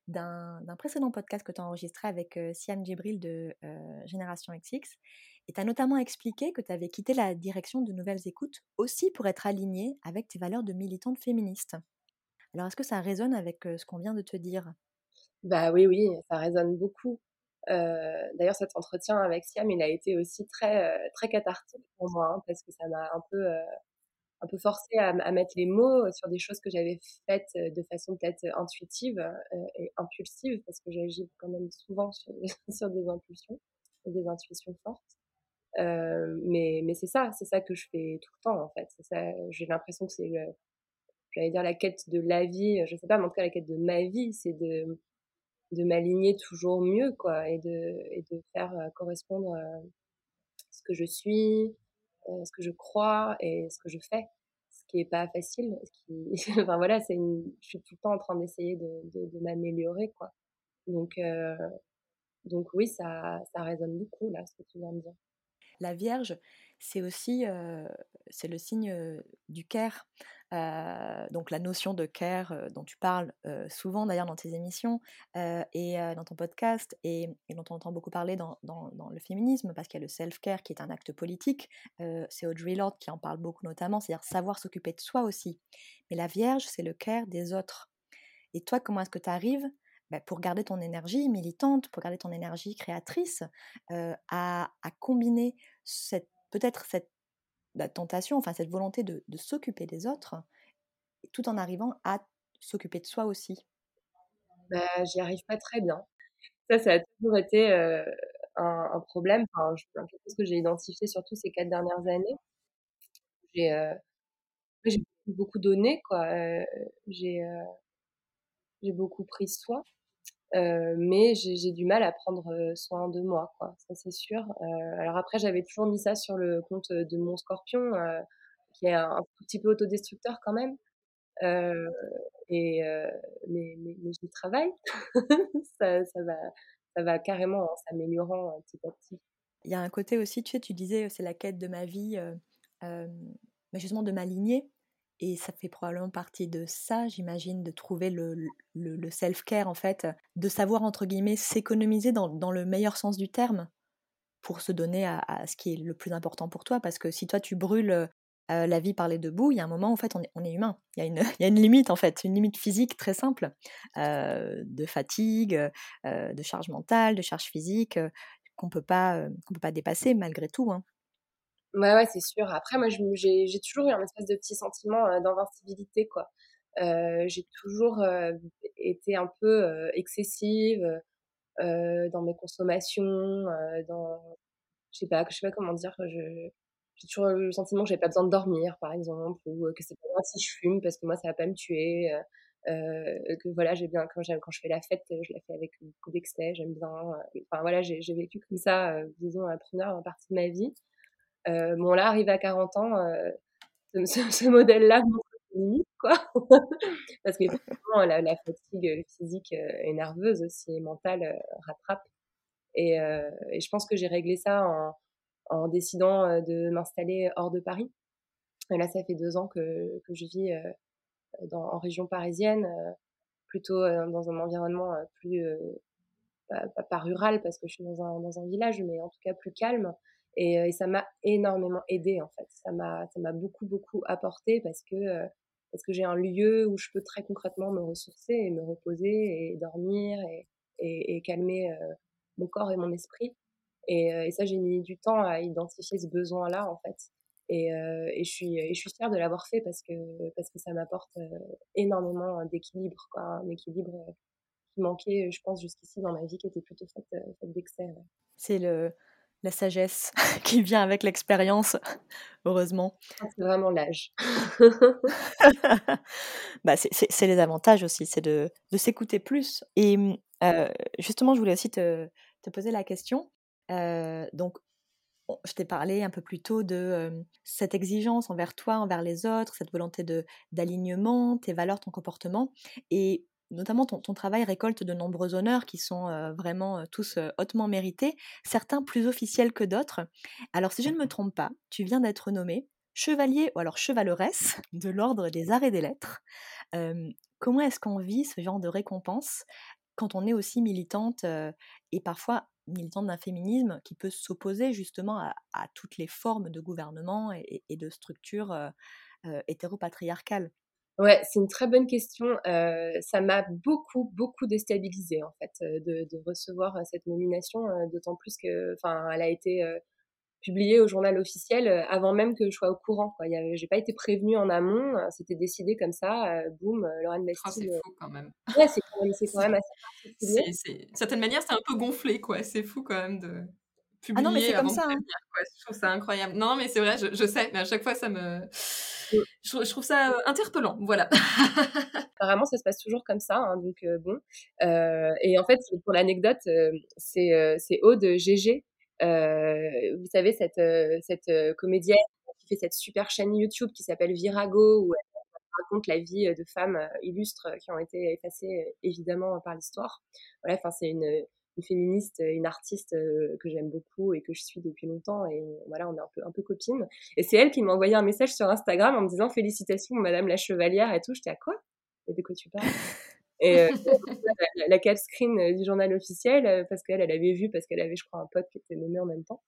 d'un précédent podcast que tu as enregistré avec Siam Djibril de Génération XX et tu as notamment expliqué que tu avais quitté la direction de Nouvelles Écoutes aussi pour être aligné avec tes valeurs de militante féministe. Alors, est-ce que ça résonne avec ce qu'on vient de te dire? Bah oui, oui, ça résonne beaucoup. D'ailleurs, cet entretien avec Siam, il a été aussi très, très cathartique pour moi, hein, parce que ça m'a un peu, un peu forcé à, mettre les mots sur des choses que j'avais faites de façon peut-être intuitive et impulsive, parce que j'agis quand même souvent sur, sur des impulsions, des intuitions fortes. Euh, mais mais c'est ça, c'est ça que je fais tout le temps en fait. Ça, j'ai l'impression que c'est, j'allais dire la quête de la vie, je sais pas, mais en tout cas la quête de ma vie, c'est de de m'aligner toujours mieux quoi et de et de faire euh, correspondre euh, ce que je suis, ce que je crois et ce que je fais ce qui est pas facile enfin voilà c'est une... je suis tout le temps en train d'essayer de, de, de m'améliorer quoi donc donc oui ça ça résonne beaucoup là ce que tu viens de dire la Vierge, c'est aussi c'est le signe du care. donc la notion de care dont tu parles souvent d'ailleurs dans tes émissions et dans ton podcast et, dont on entend beaucoup parler dans, le féminisme parce qu'il y a le self-care qui est un acte politique. c'est Audrey Lorde qui en parle beaucoup notamment, c'est-à-dire savoir s'occuper de soi aussi. Mais la Vierge, c'est le care des autres. Et toi, comment est-ce que tu arrives bah, pour garder ton énergie militante, pour garder ton énergie créatrice, à, combiner peut-être cette bah, tentation, enfin cette volonté de, s'occuper des autres, tout en arrivant à s'occuper de soi aussi? Bah, J'y arrive pas très bien. Ça, ça a toujours été un, problème. Enfin, quelque chose que j'ai identifié surtout ces quatre dernières années. J'ai beaucoup donné, quoi. j'ai j'ai beaucoup pris soin mais j'ai du mal à prendre soin de moi. Ça c'est sûr. alors après, j'avais toujours mis ça sur le compte de mon Scorpion, qui est un, petit peu autodestructeur quand même. et mais, mais, mais travaille. ça, va, ça va carrément en s'améliorant petit à petit. Il y a un côté aussi, tu sais, tu disais, c'est la quête de ma vie, euh, mais justement de m'aligner. Et ça fait probablement partie de ça, j'imagine, de trouver le, le, self-care, en fait, de savoir, entre guillemets, s'économiser dans, dans, le meilleur sens du terme. pour se donner à, ce qui est le plus important pour toi. Parce que si toi tu brûles la vie par les deux bouts, il y a un moment en fait on est, on est humain. Il y, a une, il y, a une, limite en fait, une limite physique très simple de fatigue, de charge mentale, de charge physique qu'on peut pas peut pas dépasser malgré tout. Hein. Ouais, ouais, c'est sûr. Après, moi, j'ai toujours eu un espèce de petit sentiment d'invincibilité, quoi. J'ai toujours été un peu excessive dans mes consommations, dans, je sais pas, je sais pas comment dire. Je, j'ai toujours le sentiment que j'avais pas besoin de dormir, par exemple, ou que c'est pas grave si je fume parce que moi, ça va pas me tuer. Euh, que voilà, j'ai bien quand, quand je fais la fête, je la fais avec beaucoup d'excès, j'aime bien. Enfin voilà, j'ai vécu comme ça, disons, la première partie de ma vie. Euh, bon, là, arrivé à 40 ans, euh, ce, ce modèle-là limite, quoi. Parce que la, la, fatigue physique et nerveuse aussi, et mentale, rattrape. Et, et, je pense que j'ai réglé ça en, en décidant de m'installer hors de Paris. Et là, ça fait deux ans que, que je vis dans, en région parisienne, plutôt dans un environnement plus, pas, pas, rural parce que je suis dans un, dans un village, mais en tout cas plus calme. Et, et ça m'a énormément aidé en fait. Ça m'a, ça m'a beaucoup beaucoup apporté parce que parce que j'ai un lieu où je peux très concrètement me ressourcer et me reposer et dormir et, et, et calmer mon corps et mon esprit. Et, et ça, j'ai mis du temps à identifier ce besoin-là en fait. Et, et, je suis, et je suis fière de l'avoir fait parce que, parce que ça m'apporte énormément d'équilibre, quoi, un équilibre qui manquait, je pense, jusqu'ici dans ma vie, qui était plutôt faite, faite d'excès. C'est le, la sagesse qui vient avec l'expérience, heureusement. C'est vraiment l'âge. bah, c'est les avantages aussi, c'est de, de s'écouter plus. Et euh, justement, je voulais aussi te, te poser la question. Euh, donc, je t'ai parlé un peu plus tôt de euh, cette exigence envers toi, envers les autres, cette volonté d'alignement, tes valeurs, ton comportement. Et notamment ton, travail récolte de nombreux honneurs qui sont euh, vraiment euh, tous euh, hautement mérités, certains plus officiels que d'autres. Alors si je ne me trompe pas, tu viens d'être nommé chevalier ou alors chevaleresse de l'ordre des arts et des lettres. comment est-ce qu'on vit ce genre de récompense quand on est aussi militante et parfois militante d'un féminisme qui peut s'opposer justement à, toutes les formes de gouvernement et, et de structures hétéropatriarcales? Ouais, c'est une très bonne question. Euh, ça m'a beaucoup, beaucoup déstabilisée en fait euh, de, de recevoir euh, cette nomination, euh, d'autant plus que, enfin, elle a été publiée au journal officiel avant même que je sois au courant. Quoi. J'ai pas été prévenue en amont, c'était décidé comme ça. boum, Lorraine Bastille. Oh, c'est fou quand même. Ouais, c'est quand même, quand même assez particulier. D'une certaine manière, c'est un peu gonflé, quoi. C'est fou quand même de ah non, mais c'est comme ça. Hein. Je trouve ça incroyable. Non, mais c'est vrai, je, je, sais, mais à chaque fois, ça me. Je, trouve ça euh, interpellant, voilà. Apparemment, ça se passe toujours comme ça, hein, donc euh, bon. Euh, et en fait, pour l'anecdote, c'est c'est Aude GG. vous savez, cette, cette comédienne qui fait cette super chaîne YouTube qui s'appelle Virago, où elle raconte la vie de femmes illustres qui ont été effacées évidemment par l'histoire. Voilà, enfin c'est une, une féministe, une artiste euh, que j'aime beaucoup et que je suis depuis longtemps. Et voilà, on est un peu, un peu copines. Et c'est elle qui m'a envoyé un message sur Instagram en me disant félicitations, Madame la Chevalière et tout. J'étais à quoi? De quoi tu parles? Et euh, la, la, cap screen euh, du journal officiel parce qu'elle elle avait vu parce qu'elle avait je crois un pote qui était nommé en même temps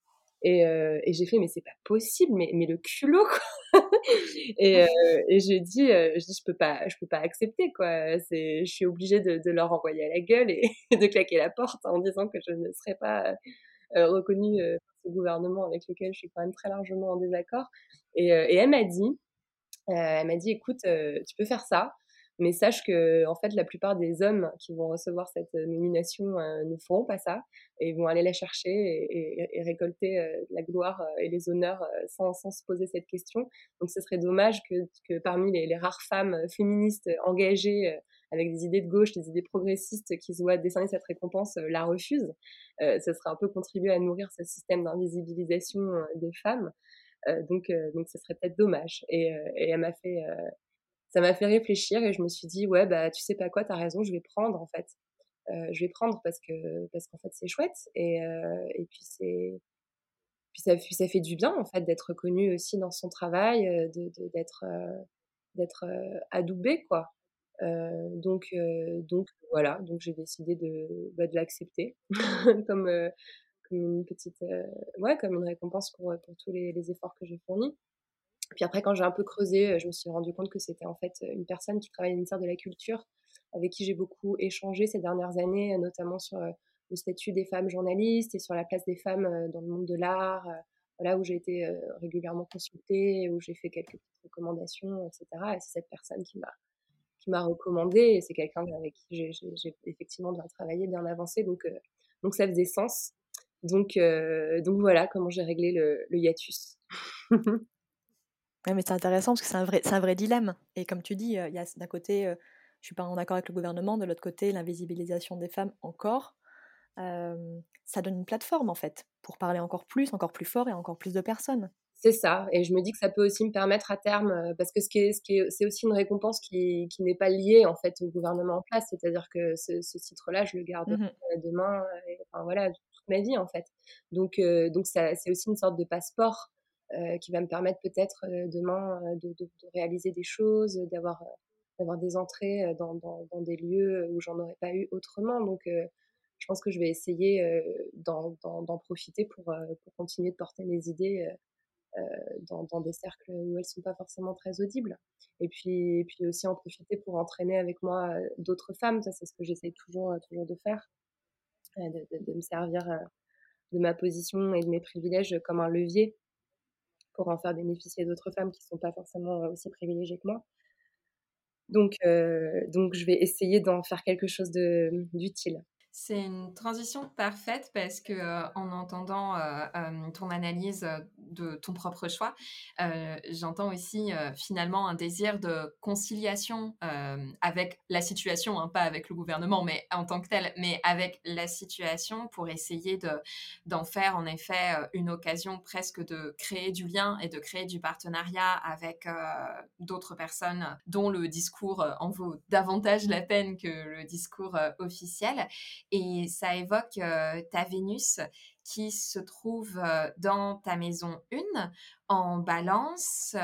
et, euh, et j'ai fait, mais c'est pas possible, mais, mais le culot, quoi. et, euh, et je dis, euh, je dis, je peux pas, je peux pas accepter, quoi. C'est, je suis obligée de, de, leur envoyer à la gueule et de claquer la porte en disant que je ne serai pas euh, reconnue par ce gouvernement avec lequel je suis quand même très largement en désaccord. Et, et elle m'a dit, elle m'a dit, écoute, tu peux faire ça, mais sache que, en fait, la plupart des hommes qui vont recevoir cette euh, nomination euh, ne feront pas ça et vont aller la chercher et, récolter euh, la gloire et les honneurs sans, sans, se poser cette question. Donc, ce serait dommage que, que parmi les, rares femmes féministes engagées avec des idées de gauche, des idées progressistes qui se voient décerner cette récompense, la refusent. Ce serait un peu contribuer à nourrir ce système d'invisibilisation des femmes. Donc, donc, ce serait peut-être dommage. Et elle m'a fait ça m'a fait réfléchir et je me suis dit ouais bah tu sais pas quoi t'as raison je vais prendre en fait euh, je vais prendre parce que parce qu'en fait c'est chouette et euh, et puis c'est puis ça ça fait du bien en fait d'être reconnu aussi dans son travail euh, de d'être d'être adoubé quoi donc donc voilà donc j'ai décidé de bah, de l'accepter comme une petite, ouais, comme une récompense pour, pour tous les, les efforts que j'ai fournis. Puis après, quand j'ai un peu creusé, je me suis rendu compte que c'était en fait une personne qui travaille au ministère de la Culture, avec qui j'ai beaucoup échangé ces dernières années, notamment sur le statut des femmes journalistes et sur la place des femmes dans le monde de l'art, voilà, où j'ai été régulièrement consultée, où j'ai fait quelques petites recommandations, etc. Et c'est cette personne qui m'a qui m'a recommandé et c'est quelqu'un avec qui j'ai effectivement bien travaillé, bien avancé, donc donc ça faisait sens. Donc donc voilà comment j'ai réglé le, le hiatus. Ouais, mais c'est intéressant parce que c'est un vrai, c'est un vrai dilemme. Et comme tu dis, il y a d'un côté, je je suis pas en accord avec le gouvernement, de l'autre côté, l'invisibilisation des femmes encore. ça donne une plateforme en fait pour parler encore plus, encore plus fort et encore plus de personnes. C'est ça, et je me dis que ça peut aussi me permettre à terme, parce que ce qui est, ce qui est, c'est aussi une récompense qui, qui n'est pas liée en fait au gouvernement en place, c'est-à-dire que ce, ce titre-là, je le garde mmh demain, et, enfin voilà, toute ma vie en fait. Donc, donc ça, c'est aussi une sorte de passeport euh, qui va me permettre peut-être euh, demain euh, de, de, de, réaliser des choses, d'avoir d'avoir des entrées dans, dans, dans, des lieux où j'en aurais pas eu autrement. Donc, je pense que je vais essayer d'en profiter pour, pour, continuer de porter mes idées dans, dans, des cercles où elles sont pas forcément très audibles. Et puis, et puis aussi en profiter pour entraîner avec moi d'autres femmes. Ça, c'est ce que j'essaie toujours, toujours de faire, de, de, de, me servir de ma position et de mes privilèges comme un levier pour en faire bénéficier d'autres femmes qui ne sont pas forcément aussi privilégiées que moi. Donc, donc je vais essayer d'en faire quelque chose d'utile. C'est une transition parfaite parce que euh, en entendant euh, euh, ton analyse de ton propre choix, j'entends aussi finalement un désir de conciliation avec la situation, hein, pas avec le gouvernement, mais en tant que tel, mais avec la situation pour essayer de d'en faire en effet une occasion presque de créer du lien et de créer du partenariat avec d'autres personnes dont le discours en vaut davantage la peine que le discours officiel. Et ça évoque ta Vénus qui se trouve dans ta maison 1 en balance.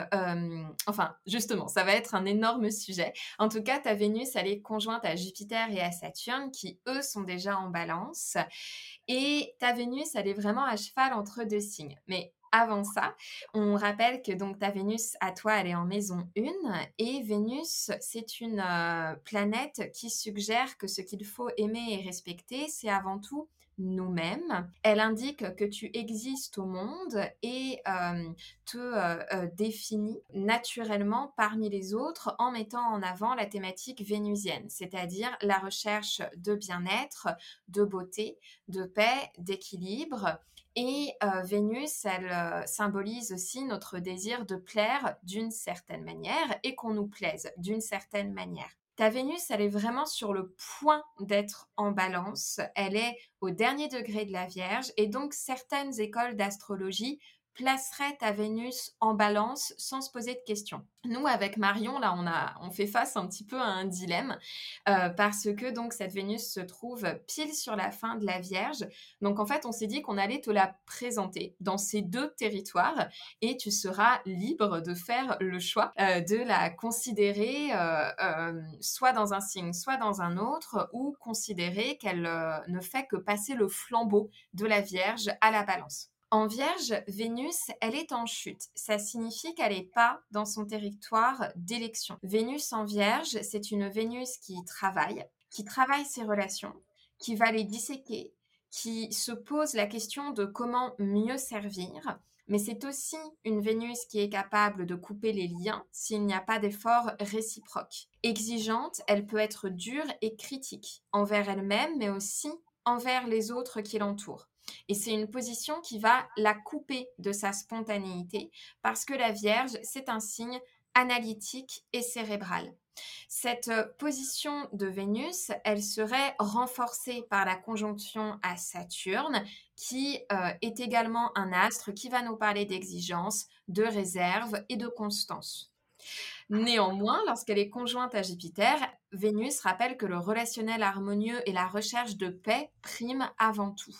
enfin, justement, ça va être un énorme sujet. En tout cas, ta Vénus, elle est conjointe à Jupiter et à Saturne qui, eux, sont déjà en balance. Et ta Vénus, elle est vraiment à cheval entre deux signes. Mais avant ça, on rappelle que donc ta Vénus à toi, elle est en maison 1 et Vénus, c'est une euh, planète qui suggère que ce qu'il faut aimer et respecter, c'est avant tout nous-mêmes. Elle indique que tu existes au monde et euh, te euh, définit naturellement parmi les autres en mettant en avant la thématique vénusienne, c'est-à-dire la recherche de bien-être, de beauté, de paix, d'équilibre et euh, Vénus, elle euh, symbolise aussi notre désir de plaire d'une certaine manière et qu'on nous plaise d'une certaine manière. Ta Vénus, elle est vraiment sur le point d'être en balance. Elle est au dernier degré de la Vierge et donc certaines écoles d'astrologie placerait ta Vénus en balance sans se poser de questions Nous, avec Marion, là, on, a, on fait face un petit peu à un dilemme euh, parce que donc cette Vénus se trouve pile sur la fin de la Vierge. Donc en fait, on s'est dit qu'on allait te la présenter dans ces deux territoires et tu seras libre de faire le choix euh, de la considérer euh, soit dans un signe, soit dans un autre, ou considérer qu'elle ne fait que passer le flambeau de la Vierge à la balance. En Vierge, Vénus, elle est en chute. Ça signifie qu'elle n'est pas dans son territoire d'élection. Vénus en Vierge, c'est une Vénus qui travaille, qui travaille ses relations, qui va les disséquer, qui se pose la question de comment mieux servir. Mais c'est aussi une Vénus qui est capable de couper les liens s'il n'y a pas d'effort réciproque. Exigeante, elle peut être dure et critique envers elle-même, mais aussi envers les autres qui l'entourent. Et c'est une position qui va la couper de sa spontanéité parce que la Vierge, c'est un signe analytique et cérébral. Cette euh, position de Vénus, elle serait renforcée par la conjonction à Saturne, qui euh, est également un astre qui va nous parler d'exigence, de réserve et de constance. Néanmoins, lorsqu'elle est conjointe à Jupiter, Vénus rappelle que le relationnel harmonieux et la recherche de paix priment avant tout.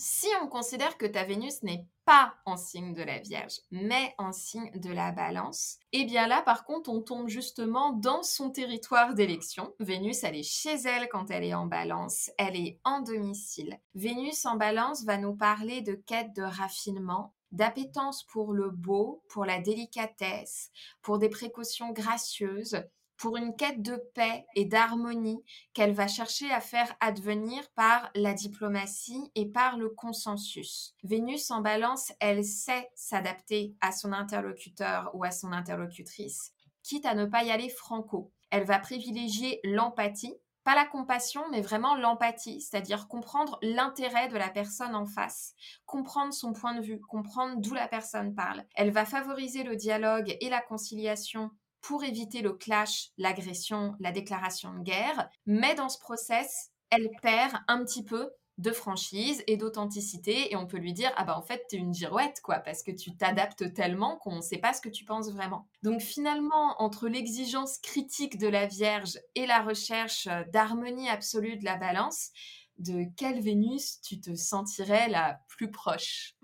Si on considère que ta Vénus n'est pas en signe de la Vierge, mais en signe de la Balance, eh bien là, par contre, on tombe justement dans son territoire d'élection. Vénus, elle est chez elle quand elle est en Balance, elle est en domicile. Vénus en Balance va nous parler de quête de raffinement, d'appétence pour le beau, pour la délicatesse, pour des précautions gracieuses, pour une quête de paix et d'harmonie qu'elle va chercher à faire advenir par la diplomatie et par le consensus. Vénus en balance, elle sait s'adapter à son interlocuteur ou à son interlocutrice, quitte à ne pas y aller franco. Elle va privilégier l'empathie, pas la compassion, mais vraiment l'empathie, c'est-à-dire comprendre l'intérêt de la personne en face, comprendre son point de vue, comprendre d'où la personne parle. Elle va favoriser le dialogue et la conciliation pour éviter le clash, l'agression, la déclaration de guerre. Mais dans ce process, elle perd un petit peu de franchise et d'authenticité et on peut lui dire ah bah en fait t'es une girouette quoi parce que tu t'adaptes tellement qu'on ne sait pas ce que tu penses vraiment. Donc finalement entre l'exigence critique de la Vierge et la recherche d'harmonie absolue de la Balance, de quelle Vénus tu te sentirais la plus proche?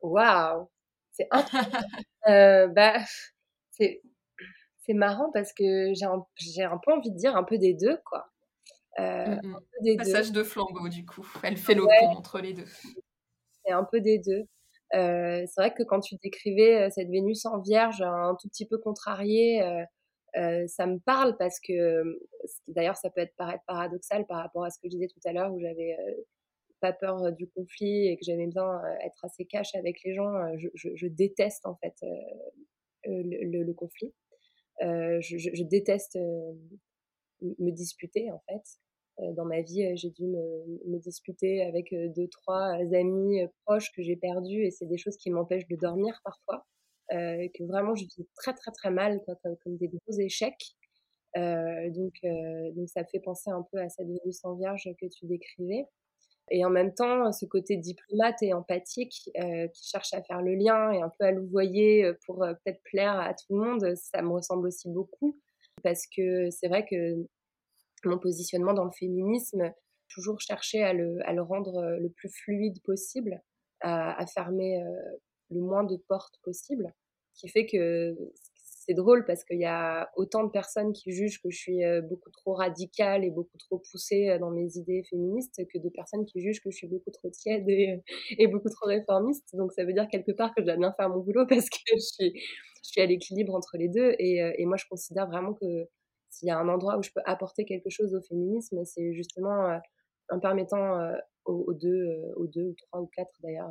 Waouh, c'est euh, bah c'est c'est marrant parce que j'ai un, peu envie de dire un peu des deux, quoi. Euh, mmh un peu des Passage de flambeau, du coup. Elle fait le pont entre les deux. C'est un peu des deux. Euh, c'est vrai que quand tu décrivais euh, cette Vénus en vierge, un tout petit peu contrariée, ça me parle parce que, d'ailleurs, ça peut être paraître paradoxal par rapport à ce que je disais tout à l'heure où j'avais pas peur du conflit et que j'aimais bien être assez cash avec les gens. Je, je, déteste en fait le, le, conflit. Euh, je, déteste euh, me disputer en fait. Euh, dans ma vie, j'ai dû me, disputer avec deux, trois amis proches que j'ai perdus et c'est des choses qui m'empêchent de dormir parfois. que vraiment je vis très très très mal comme, des gros échecs. donc, donc ça fait penser un peu à cette Vénus en vierge que tu décrivais. Et en même temps, ce côté diplomate et empathique euh, qui cherche à faire le lien et un peu à louvoyer euh, pour euh, peut-être plaire à tout le monde, ça me ressemble aussi beaucoup. Parce que c'est vrai que mon positionnement dans le féminisme, toujours chercher à le, rendre le plus fluide possible, à fermer le moins de portes possible, qui fait que c'est drôle parce qu'il y a autant de personnes qui jugent que je suis euh, beaucoup trop radicale et beaucoup trop poussée euh, dans mes idées féministes que de personnes qui jugent que je suis beaucoup trop tiède et, beaucoup trop réformiste. Donc ça veut dire quelque part que je dois bien faire mon boulot parce que je suis, je suis à l'équilibre entre les deux. Et, euh, et, moi, je considère vraiment que s'il y a un endroit où je peux apporter quelque chose au féminisme, c'est justement en permettant aux, deux, aux deux ou trois ou quatre d'ailleurs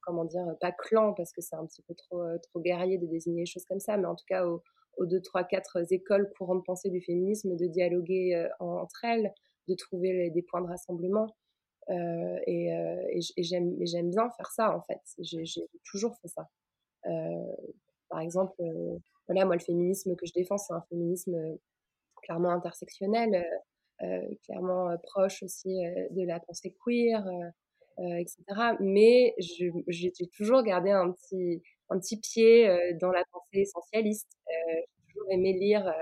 comment dire, pas clan, parce que c'est un petit peu trop, euh, trop guerrier de désigner les choses comme ça, mais en tout cas aux, aux deux, trois, quatre écoles courantes de pensée du féminisme, de dialoguer euh, entre elles, de trouver des points de rassemblement. Euh, et, euh, et j'aime bien faire ça, en fait. J'ai toujours fait ça. Euh, par exemple, voilà, moi, le féminisme que je défends, c'est un féminisme clairement intersectionnel, clairement proche aussi de la pensée queer, euh, etc. Mais j'ai toujours gardé un petit, un petit pied euh, dans la pensée essentialiste. Euh, j'ai toujours aimé lire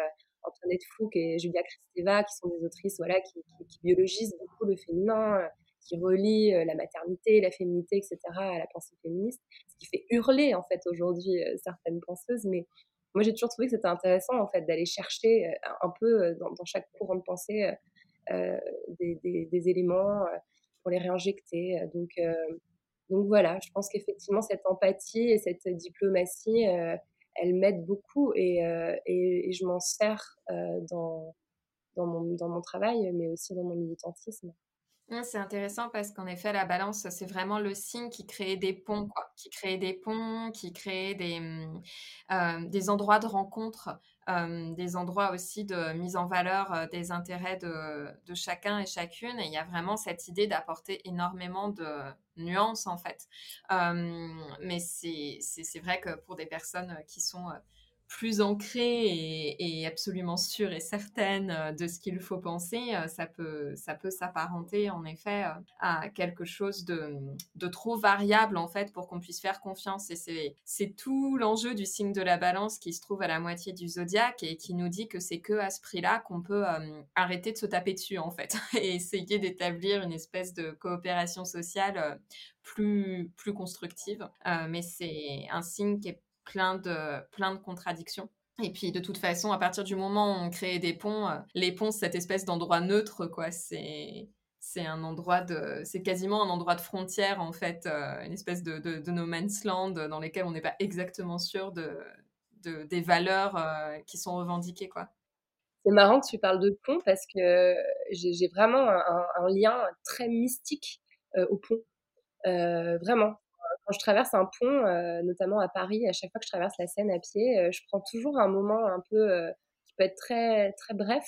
Antoinette Fouque et Julia Kristeva, qui sont des autrices voilà, qui, qui, biologisent beaucoup le féminin, qui relient la maternité, la féminité, etc. à la pensée féministe, ce qui fait hurler en fait aujourd'hui certaines penseuses. Mais moi j'ai toujours trouvé que c'était intéressant en fait d'aller chercher un peu dans, chaque courant de pensée des, éléments pour les réinjecter. Euh, donc, euh, donc voilà, je pense qu'effectivement, cette empathie et cette diplomatie, euh, elle m'aide beaucoup et, et, je m'en sers dans, dans, mon, dans mon travail, mais aussi dans mon militantisme. C'est intéressant parce qu'en effet, la balance, c'est vraiment le signe qui crée des ponts, qui crée des ponts, qui crée des, mmh, des endroits de rencontre des endroits aussi de mise en valeur des intérêts de, chacun et chacune. Et il y a vraiment cette idée d'apporter énormément de nuances, en fait. mais c'est vrai que pour des personnes qui sont plus ancrée et, absolument sûre et certaine euh, de ce qu'il faut penser, euh, ça peut, ça peut s'apparenter en effet euh, à quelque chose de, trop variable en fait pour qu'on puisse faire confiance. Et c'est, c'est tout l'enjeu du signe de la balance qui se trouve à la moitié du zodiaque et qui nous dit que c'est que à ce prix-là qu'on peut arrêter de se taper dessus en fait et essayer d'établir une espèce de coopération sociale plus, plus constructive. mais c'est un signe qui est plein de, plein de contradictions. Et puis de toute façon, à partir du moment où on crée des ponts, euh, les ponts, cette espèce d'endroit neutre, quoi. C'est c'est un endroit de, c'est quasiment un endroit de frontière en fait, euh, une espèce de, de, no man's land dans lesquels on n'est pas exactement sûr de, de des valeurs euh, qui sont revendiquées, quoi. C'est marrant que tu parles de pont parce que j'ai vraiment un, lien très mystique au pont, vraiment quand je traverse un pont, euh, notamment à Paris, à chaque fois que je traverse la Seine à pied, euh, je prends toujours un moment un peu euh, qui peut être très très bref,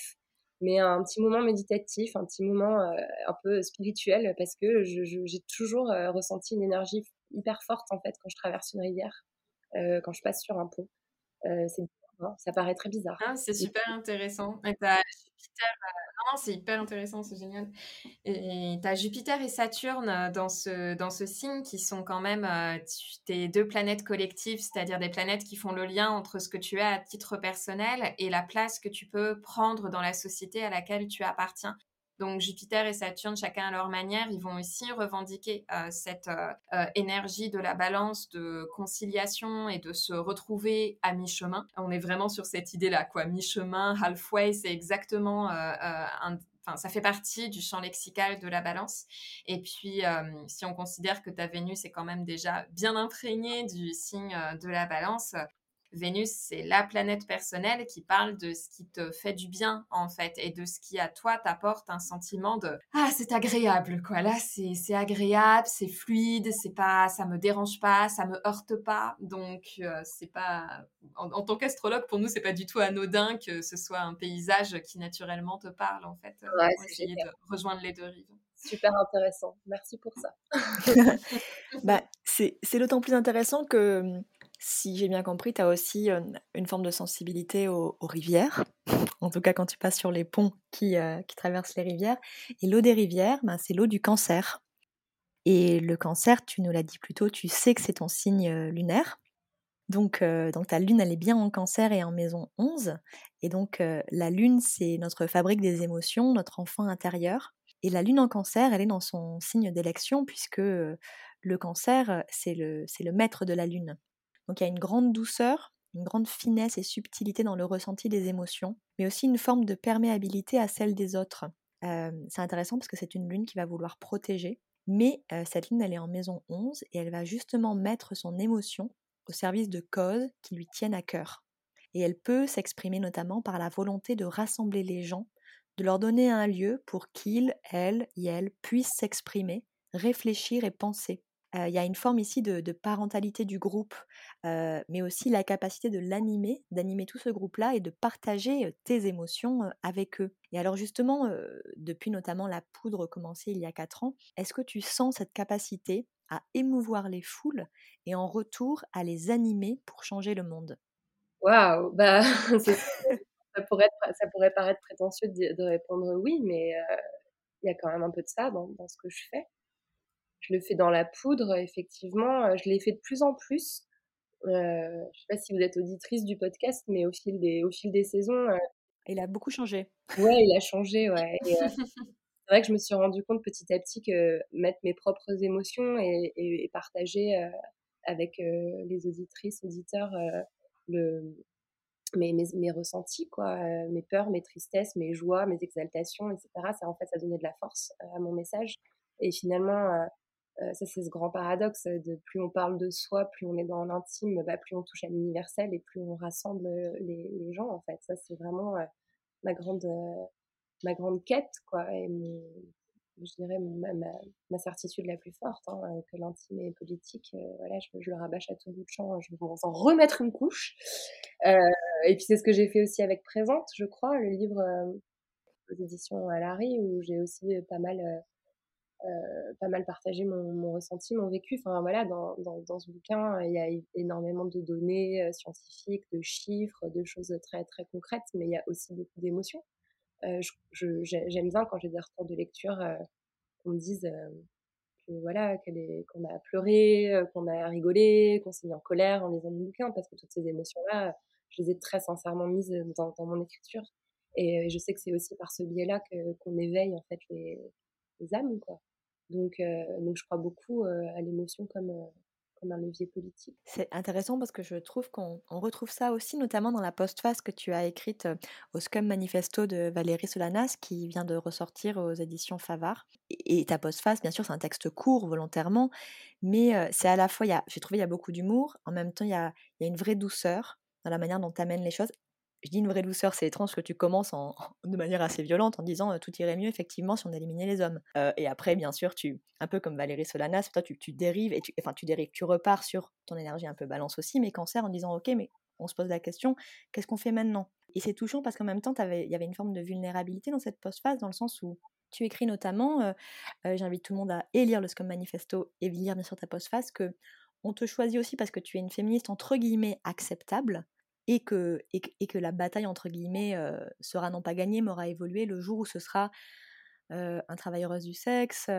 mais un petit moment méditatif, un petit moment un peu spirituel, parce que j'ai toujours ressenti une énergie hyper forte en fait quand je traverse une rivière, quand je passe sur un pont. c'est ça paraît très bizarre. Ah, c'est super intéressant. Et Jupiter c'est hyper intéressant, c'est génial. Et tu as Jupiter et Saturne euh, dans ce, dans ce signe qui sont quand même euh, tes deux planètes collectives, c'est-à-dire des planètes qui font le lien entre ce que tu as à titre personnel et la place que tu peux prendre dans la société à laquelle tu appartiens. Donc Jupiter et Saturne, chacun à leur manière, ils vont aussi revendiquer euh, cette énergie de la balance, de conciliation et de se retrouver à mi-chemin. On est vraiment sur cette idée-là, quoi. Mi-chemin, halfway, c'est exactement Enfin, ça fait partie du champ lexical de la balance. Et puis, si on considère que ta Vénus est quand même déjà bien imprégnée du signe de la balance, Vénus, c'est la planète personnelle qui parle de ce qui te fait du bien, en fait, et de ce qui, à toi, t'apporte un sentiment de Ah, c'est agréable, quoi. Là, c'est agréable, c'est fluide, c'est pas, ça me dérange pas, ça me heurte pas. Donc, euh, c'est pas. En, tant qu'astrologue, pour nous, c'est pas du tout anodin que ce soit un paysage qui naturellement te parle, en fait. Ouais, essayer de rejoindre les deux rives. Super intéressant. Merci pour ça. bah, c'est d'autant plus intéressant que si j'ai bien compris, tu as aussi une forme de sensibilité aux, rivières, en tout cas quand tu passes sur les ponts qui, traversent les rivières. Et l'eau des rivières, ben, c'est l'eau du cancer. Et le cancer, tu nous l'as dit plus tôt, tu sais que c'est ton signe lunaire. Donc, donc ta lune, elle est bien en cancer et en maison 11. Et donc la lune, c'est notre fabrique des émotions, notre enfant intérieur. Et la lune en cancer, elle est dans son signe d'élection puisque le cancer, c'est le maître de la lune. Donc il y a une grande douceur, une grande finesse et subtilité dans le ressenti des émotions, mais aussi une forme de perméabilité à celle des autres. c'est intéressant parce que c'est une lune qui va vouloir protéger, mais cette lune, elle est en maison 11 et elle va justement mettre son émotion au service de causes qui lui tiennent à cœur. Et elle peut s'exprimer notamment par la volonté de rassembler les gens, de leur donner un lieu pour qu'ils, elles et elles puissent s'exprimer, réfléchir et penser il y a une forme ici de, parentalité du groupe, mais aussi la capacité de l'animer, d'animer tout ce groupe-là et de partager tes émotions avec eux. Et alors justement, depuis notamment la poudre commencée il y a quatre ans, est-ce que tu sens cette capacité à émouvoir les foules et en retour à les animer pour changer le monde? Waouh, bah ça pourrait paraître prétentieux de, répondre oui, mais il y a quand même un peu de ça dans ce que je fais je le fais dans la poudre, effectivement. Je l'ai fait de plus en plus. Euh, je ne sais pas si vous êtes auditrice du podcast, mais au fil des, au fil des saisons. Euh, il a beaucoup changé. Ouais, il a changé, ouais. c'est vrai que je me suis rendu compte petit à petit que mettre mes propres émotions et, partager avec les auditrices, auditeurs, le, mes, mes, mes, ressentis, quoi, mes peurs, mes tristesses, mes joies, mes exaltations, etc. Ça, en fait, ça donnait de la force à mon message. Et finalement, ça, c'est ce grand paradoxe de plus on parle de soi, plus on est dans l'intime, bah, plus on touche à l'universel et plus on rassemble euh, les, gens, en fait. Ça, c'est vraiment euh, ma grande ma grande quête, quoi, et je dirais ma, ma, certitude la plus forte, hein, que l'intime et politique, voilà, je, je, le rabâche à tout bout de champ, je vais en remettre une couche. et puis c'est ce que j'ai fait aussi avec Présente, je crois, le livre aux éditions Alary, où j'ai aussi pas mal pas mal partagé mon, ressenti, mon vécu. Enfin voilà, dans, dans, ce bouquin, il y a énormément de données scientifiques, de chiffres, de choses très très concrètes, mais il y a aussi beaucoup d'émotions. J'aime bien quand j'ai des retours de lecture qu'on me dise que voilà qu'on a pleuré, qu'on a rigolé, qu'on s'est mis en colère en lisant mon bouquin, parce que toutes ces émotions-là, je les ai très sincèrement mises dans, dans mon écriture. Et je sais que c'est aussi par ce biais-là qu'on éveille en fait les, les âmes, quoi. Donc, donc je crois beaucoup à l'émotion comme comme un levier politique. C'est intéressant parce que je trouve qu'on retrouve ça aussi, notamment dans la postface que tu as écrite au Scum Manifesto de Valérie Solanas, qui vient de ressortir aux éditions Favard. Et, ta postface, bien sûr, c'est un texte court volontairement, mais c'est à la fois, j'ai trouvé, il y a beaucoup d'humour, en même temps, il y a, il y a une vraie douceur dans la manière dont tu amènes les choses je dis une vraie douceur, c'est étrange que tu commences en, de manière assez violente en disant tout irait mieux effectivement si on éliminait les hommes. et après, bien sûr, tu, un peu comme Valérie Solanas, toi tu, dérives et tu, enfin tu dérives, tu repars sur ton énergie un peu balance aussi, mais cancer en disant ok, mais on se pose la question, qu'est-ce qu'on fait maintenant? Et c'est touchant parce qu'en même temps, il y avait une forme de vulnérabilité dans cette postface, dans le sens où tu écris notamment, j'invite tout le monde à élire le Scum Manifesto et lire bien sûr ta postface, que on te choisit aussi parce que tu es une féministe entre guillemets acceptable, et que, et, la bataille, entre guillemets, sera non pas gagnée, mais aura évolué le jour où ce sera un travailleuse du sexe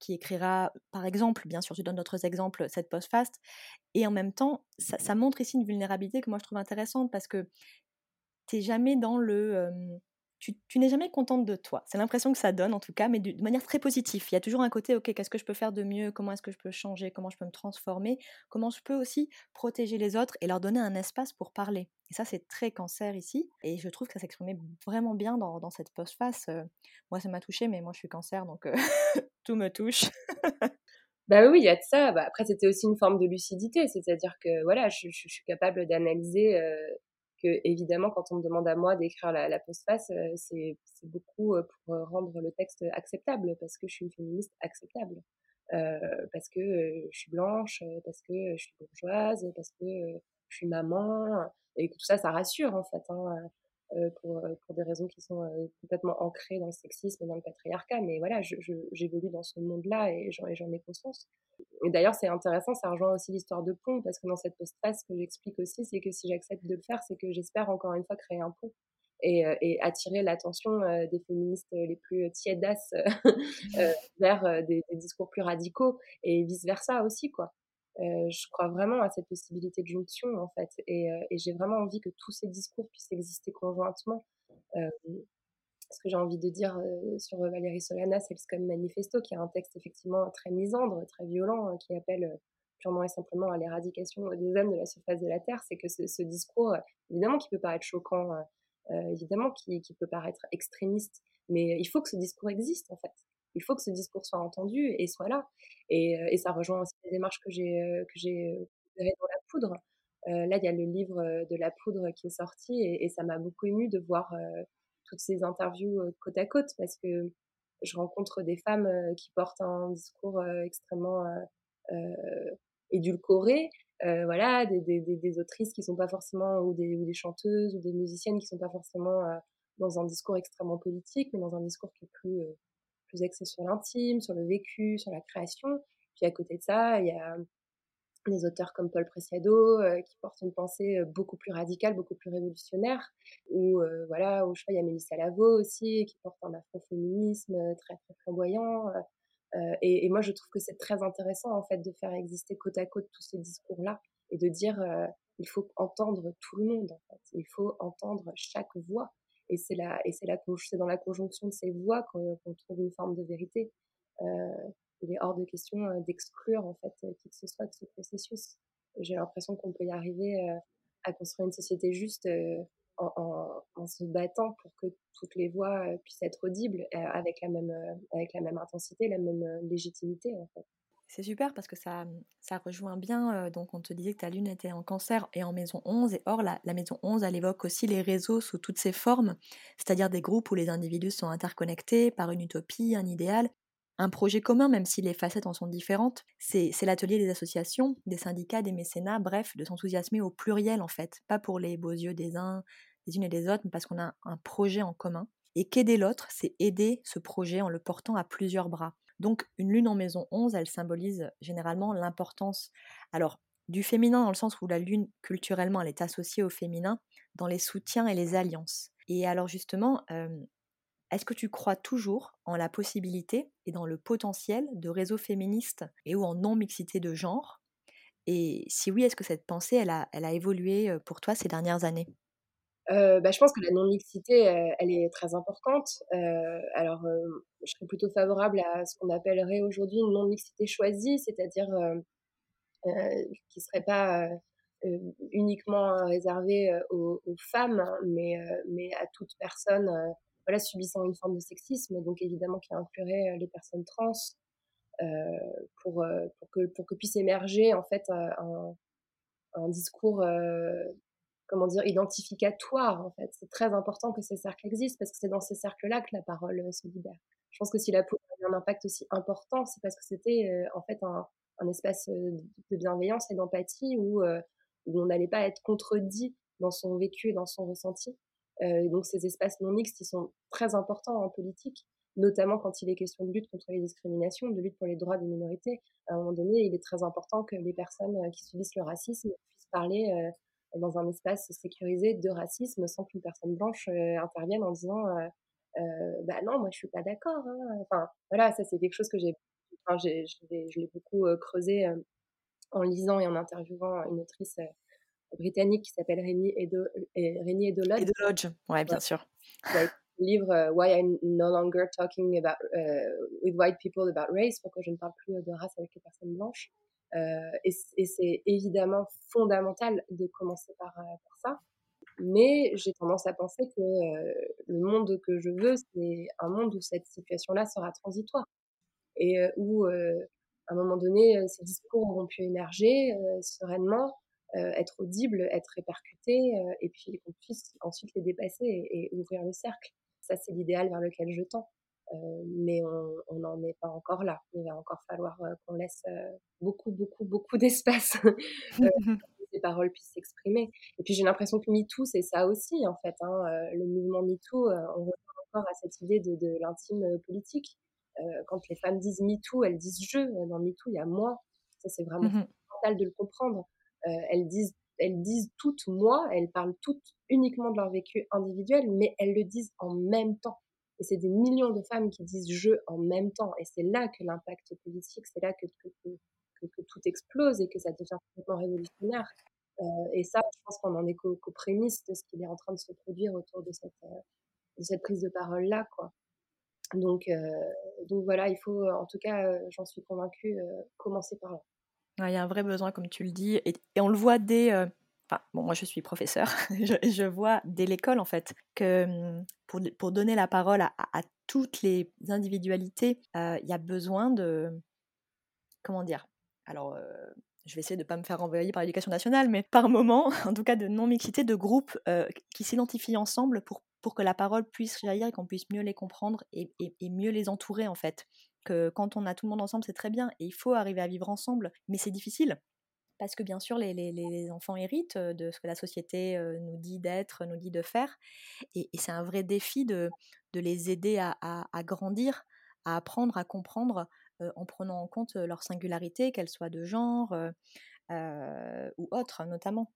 qui écrira, par exemple, bien sûr, tu donnes d'autres exemples, cette post-fast, et en même temps, ça, ça, montre ici une vulnérabilité que moi je trouve intéressante parce que tu jamais dans le tu, n'es jamais contente de toi. C'est l'impression que ça donne en tout cas, mais de, manière très positive. Il y a toujours un côté, ok, qu'est-ce que je peux faire de mieux? Comment est-ce que je peux changer? Comment je peux me transformer? Comment je peux aussi protéger les autres et leur donner un espace pour parler? Et ça, c'est très cancer ici. Et je trouve que ça s'exprimait vraiment bien dans, cette post-face. Euh, moi, ça m'a touché, mais moi, je suis cancer, donc euh, tout me touche. Bah oui, il y a de ça. Bah, après, c'était aussi une forme de lucidité, c'est-à-dire que voilà, je, suis capable d'analyser euh, évidemment, quand on me demande à moi d'écrire la, la postface, euh, c'est beaucoup euh, pour euh, rendre le texte acceptable, parce que je suis une féministe acceptable. parce que je suis blanche, parce que je suis bourgeoise, parce que je suis maman, et que tout ça, ça rassure en fait, hein, pour, pour des raisons qui sont complètement ancrées dans le sexisme et dans le patriarcat. Mais voilà, j'évolue dans ce monde-là et j'en ai conscience. Et d'ailleurs, c'est intéressant, ça rejoint aussi l'histoire de pont, parce que dans cette post-phase, ce que j'explique aussi, c'est que si j'accepte de le faire, c'est que j'espère encore une fois créer un pont et, euh, et attirer l'attention euh, des féministes les plus tiédasses euh, vers des, des, discours plus radicaux et vice-versa aussi, quoi. Je crois vraiment à cette possibilité de en fait, et, et j'ai vraiment envie que tous ces discours puissent exister conjointement ce que j'ai envie de dire euh, sur Valérie Solana, c'est le Scum Manifesto, qui est un texte effectivement très misandre, très violent, hein, qui appelle euh, purement et simplement à l'éradication des hommes de la surface de la Terre. C'est que ce, discours, évidemment, qui peut paraître choquant, euh, évidemment, qui, qui, peut paraître extrémiste, mais il faut que ce discours existe, en fait. Il faut que ce discours soit entendu et soit là. Et, et ça rejoint aussi les démarches que j'ai que j'ai dans la poudre. là, il y a le livre de la poudre qui est sorti et, et ça m'a beaucoup ému de voir toutes ces interviews euh, côte à côte parce que je rencontre des femmes euh, qui portent un discours euh, extrêmement édulcoré, voilà, des, des, des, autrices qui sont pas forcément, ou des, ou chanteuses, ou des musiciennes qui sont pas forcément dans un discours extrêmement politique, mais dans un discours qui est plus, plus axé sur l'intime, sur le vécu, sur la création. Puis à côté de ça, il y a des auteurs comme Paul Preciado euh, qui portent une pensée euh, beaucoup plus radicale, beaucoup plus révolutionnaire, ou euh, voilà, je crois il y a Mélissa Lavo aussi qui porte un afroféminisme très très flamboyant. Et, et, moi je trouve que c'est très intéressant en fait de faire exister côte à côte tous ces discours-là et de dire il faut entendre tout le monde il faut entendre chaque voix. Et c'est là, et c'est là, c'est dans la conjonction de ces voix qu'on trouve une forme de vérité. Euh, il est hors de question euh, d'exclure en fait qui que ce soit de ce processus. J'ai l'impression qu'on peut y arriver euh, à construire une société juste euh, en, en, se battant pour que toutes les voix puissent être audibles avec la même avec la même intensité, la même légitimité en fait. C'est super parce que ça, ça rejoint bien. donc, on te disait que ta lune était en cancer et en maison 11. Et or, la, la maison 11, elle évoque aussi les réseaux sous toutes ses formes, c'est-à-dire des groupes où les individus sont interconnectés par une utopie, un idéal, un projet commun, même si les facettes en sont différentes. C'est l'atelier des associations, des syndicats, des mécénats, bref, de s'enthousiasmer au pluriel en fait, pas pour les beaux yeux des uns, des unes et des autres, mais parce qu'on a un projet en commun. Et qu'aider l'autre, c'est aider ce projet en le portant à plusieurs bras. Donc une lune en maison 11, elle symbolise généralement l'importance, alors du féminin dans le sens où la lune culturellement elle est associée au féminin dans les soutiens et les alliances. Et alors justement, est-ce que tu crois toujours en la possibilité et dans le potentiel de réseaux féministes et ou en non-mixité de genre? Et si oui, est-ce que cette pensée, elle a, elle a évolué pour toi ces dernières années? Bah, je pense que la non-mixité, elle est très importante. alors, je serais plutôt favorable à ce qu'on appellerait aujourd'hui une non-mixité choisie, c'est-à-dire qui ne serait pas uniquement réservée aux, femmes, hein, mais, mais à toute personne voilà, subissant une forme de sexisme, donc évidemment qui inclurait les personnes trans, pour, pour, que, pour que puisse émerger en fait un, un discours comment dire, identificatoire, en fait. C'est très important que ces cercles existent parce que c'est dans ces cercles-là que la parole se libère. Je pense que si la poudre a eu un impact aussi important, c'est parce que c'était en fait un, espace de bienveillance et d'empathie où, on n'allait pas être contredit dans son vécu et dans son ressenti. Euh, donc ces espaces non mixtes, ils sont très importants en politique, notamment quand il est question de lutte contre les discriminations, de lutte pour les droits des minorités. À un moment donné, il est très important que les personnes euh, qui subissent le racisme puissent parler euh, dans un espace sécurisé de racisme sans qu'une personne blanche intervienne en disant bah non, moi je suis pas d'accord. Hein. Enfin voilà, ça c'est quelque chose que j'ai, enfin, je l'ai beaucoup creusé en lisant et en interviewant une autrice britannique qui s'appelle Rémi Edolodge. Edolodge, ouais, bien sûr. Le livre euh, Why I'm No Longer Talking about, uh, with White People About Race, pourquoi je ne parle plus de race avec les personnes blanches. Euh, et, c'est évidemment fondamental de commencer par, euh, par ça. Mais j'ai tendance à penser que euh, le monde que je veux, c'est un monde où cette situation-là sera transitoire. Et où, à un moment donné, ces discours auront pu émerger sereinement être audible, être répercuté, euh, et puis qu'on puisse ensuite les dépasser et, ouvrir le cercle. Ça, c'est l'idéal vers lequel je tends. Euh, mais on n'en est pas encore là. Il va encore falloir qu'on laisse beaucoup, beaucoup, beaucoup d'espace pour que ces paroles puissent s'exprimer. Et puis j'ai l'impression que MeToo, c'est ça aussi, en fait. Hein. le mouvement MeToo, on revient encore à cette idée de, de l'intime politique. quand les femmes disent MeToo, elles disent je. Dans MeToo, il y a moi. Ça, c'est vraiment mmh fondamental de le comprendre. Euh, elles disent elles disent toutes moi, elles parlent toutes uniquement de leur vécu individuel, mais elles le disent en même temps. Et c'est des millions de femmes qui disent je en même temps. Et c'est là que l'impact politique, c'est là que, tout explose et que ça devient complètement révolutionnaire. Euh, et ça, je pense qu'on en est qu'aux prémices de ce qui est en train de se produire autour de cette, euh, prise de parole-là. quoi. Donc, donc voilà, il faut, en tout cas, j'en suis convaincue, commencer par là. Il y a un vrai besoin, comme tu le dis, et, on le voit dès. Euh, enfin, bon, moi je suis professeur, je, vois dès l'école en fait que hum, pour, donner la parole à, toutes les individualités, euh, il y a besoin de. Comment dire? Alors, euh, je vais essayer de ne pas me faire renvoyer par l'éducation nationale, mais par moment, en tout cas de non-mixité, de groupes qui s'identifient ensemble pour, pour que la parole puisse jaillir et qu'on puisse mieux les comprendre et, et, mieux les entourer en fait que quand on a tout le monde ensemble, c'est très bien, et il faut arriver à vivre ensemble, mais c'est difficile. Parce que bien sûr, les, enfants héritent de ce que la société nous dit d'être, nous dit de faire. Et, c'est un vrai défi de, les aider à, grandir, à apprendre, à comprendre, en prenant en compte leur singularité, qu'elle soit de genre ou autre, notamment.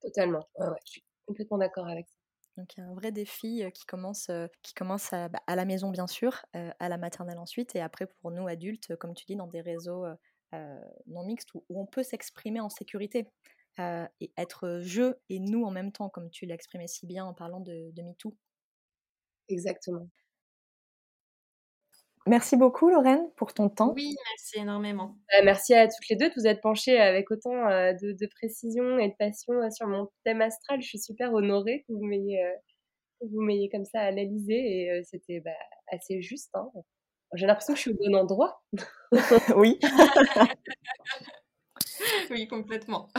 Totalement, je suis complètement d'accord avec ça. Donc il y a un vrai défi qui commence, qui commence à, bah, à, la maison bien sûr, à la maternelle ensuite, et après pour nous adultes, comme tu dis, dans des réseaux non mixtes où, on peut s'exprimer en sécurité et être je et nous en même temps, comme tu l'exprimais si bien en parlant de, de MeToo. Exactement. Merci beaucoup Lorraine pour ton temps. Oui, merci énormément. Bah, merci à toutes les deux de vous être penchées avec autant de, de, précision et de passion sur mon thème astral. Je suis super honorée que vous m'ayez, vous m'ayez comme ça analysé et c'était bah, assez juste. Hein. J'ai l'impression que je suis au bon endroit. oui. oui, complètement.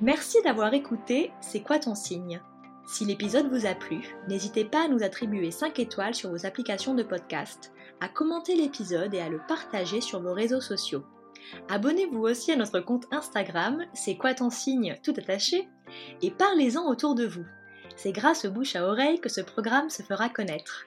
Merci d'avoir écouté C'est quoi ton signe? Si l'épisode vous a plu, n'hésitez pas à nous attribuer 5 étoiles sur vos applications de podcast, à commenter l'épisode et à le partager sur vos réseaux sociaux. Abonnez-vous aussi à notre compte Instagram, c'est quoi ton signe tout attaché, et parlez-en autour de vous. C'est grâce au bouche à oreille que ce programme se fera connaître.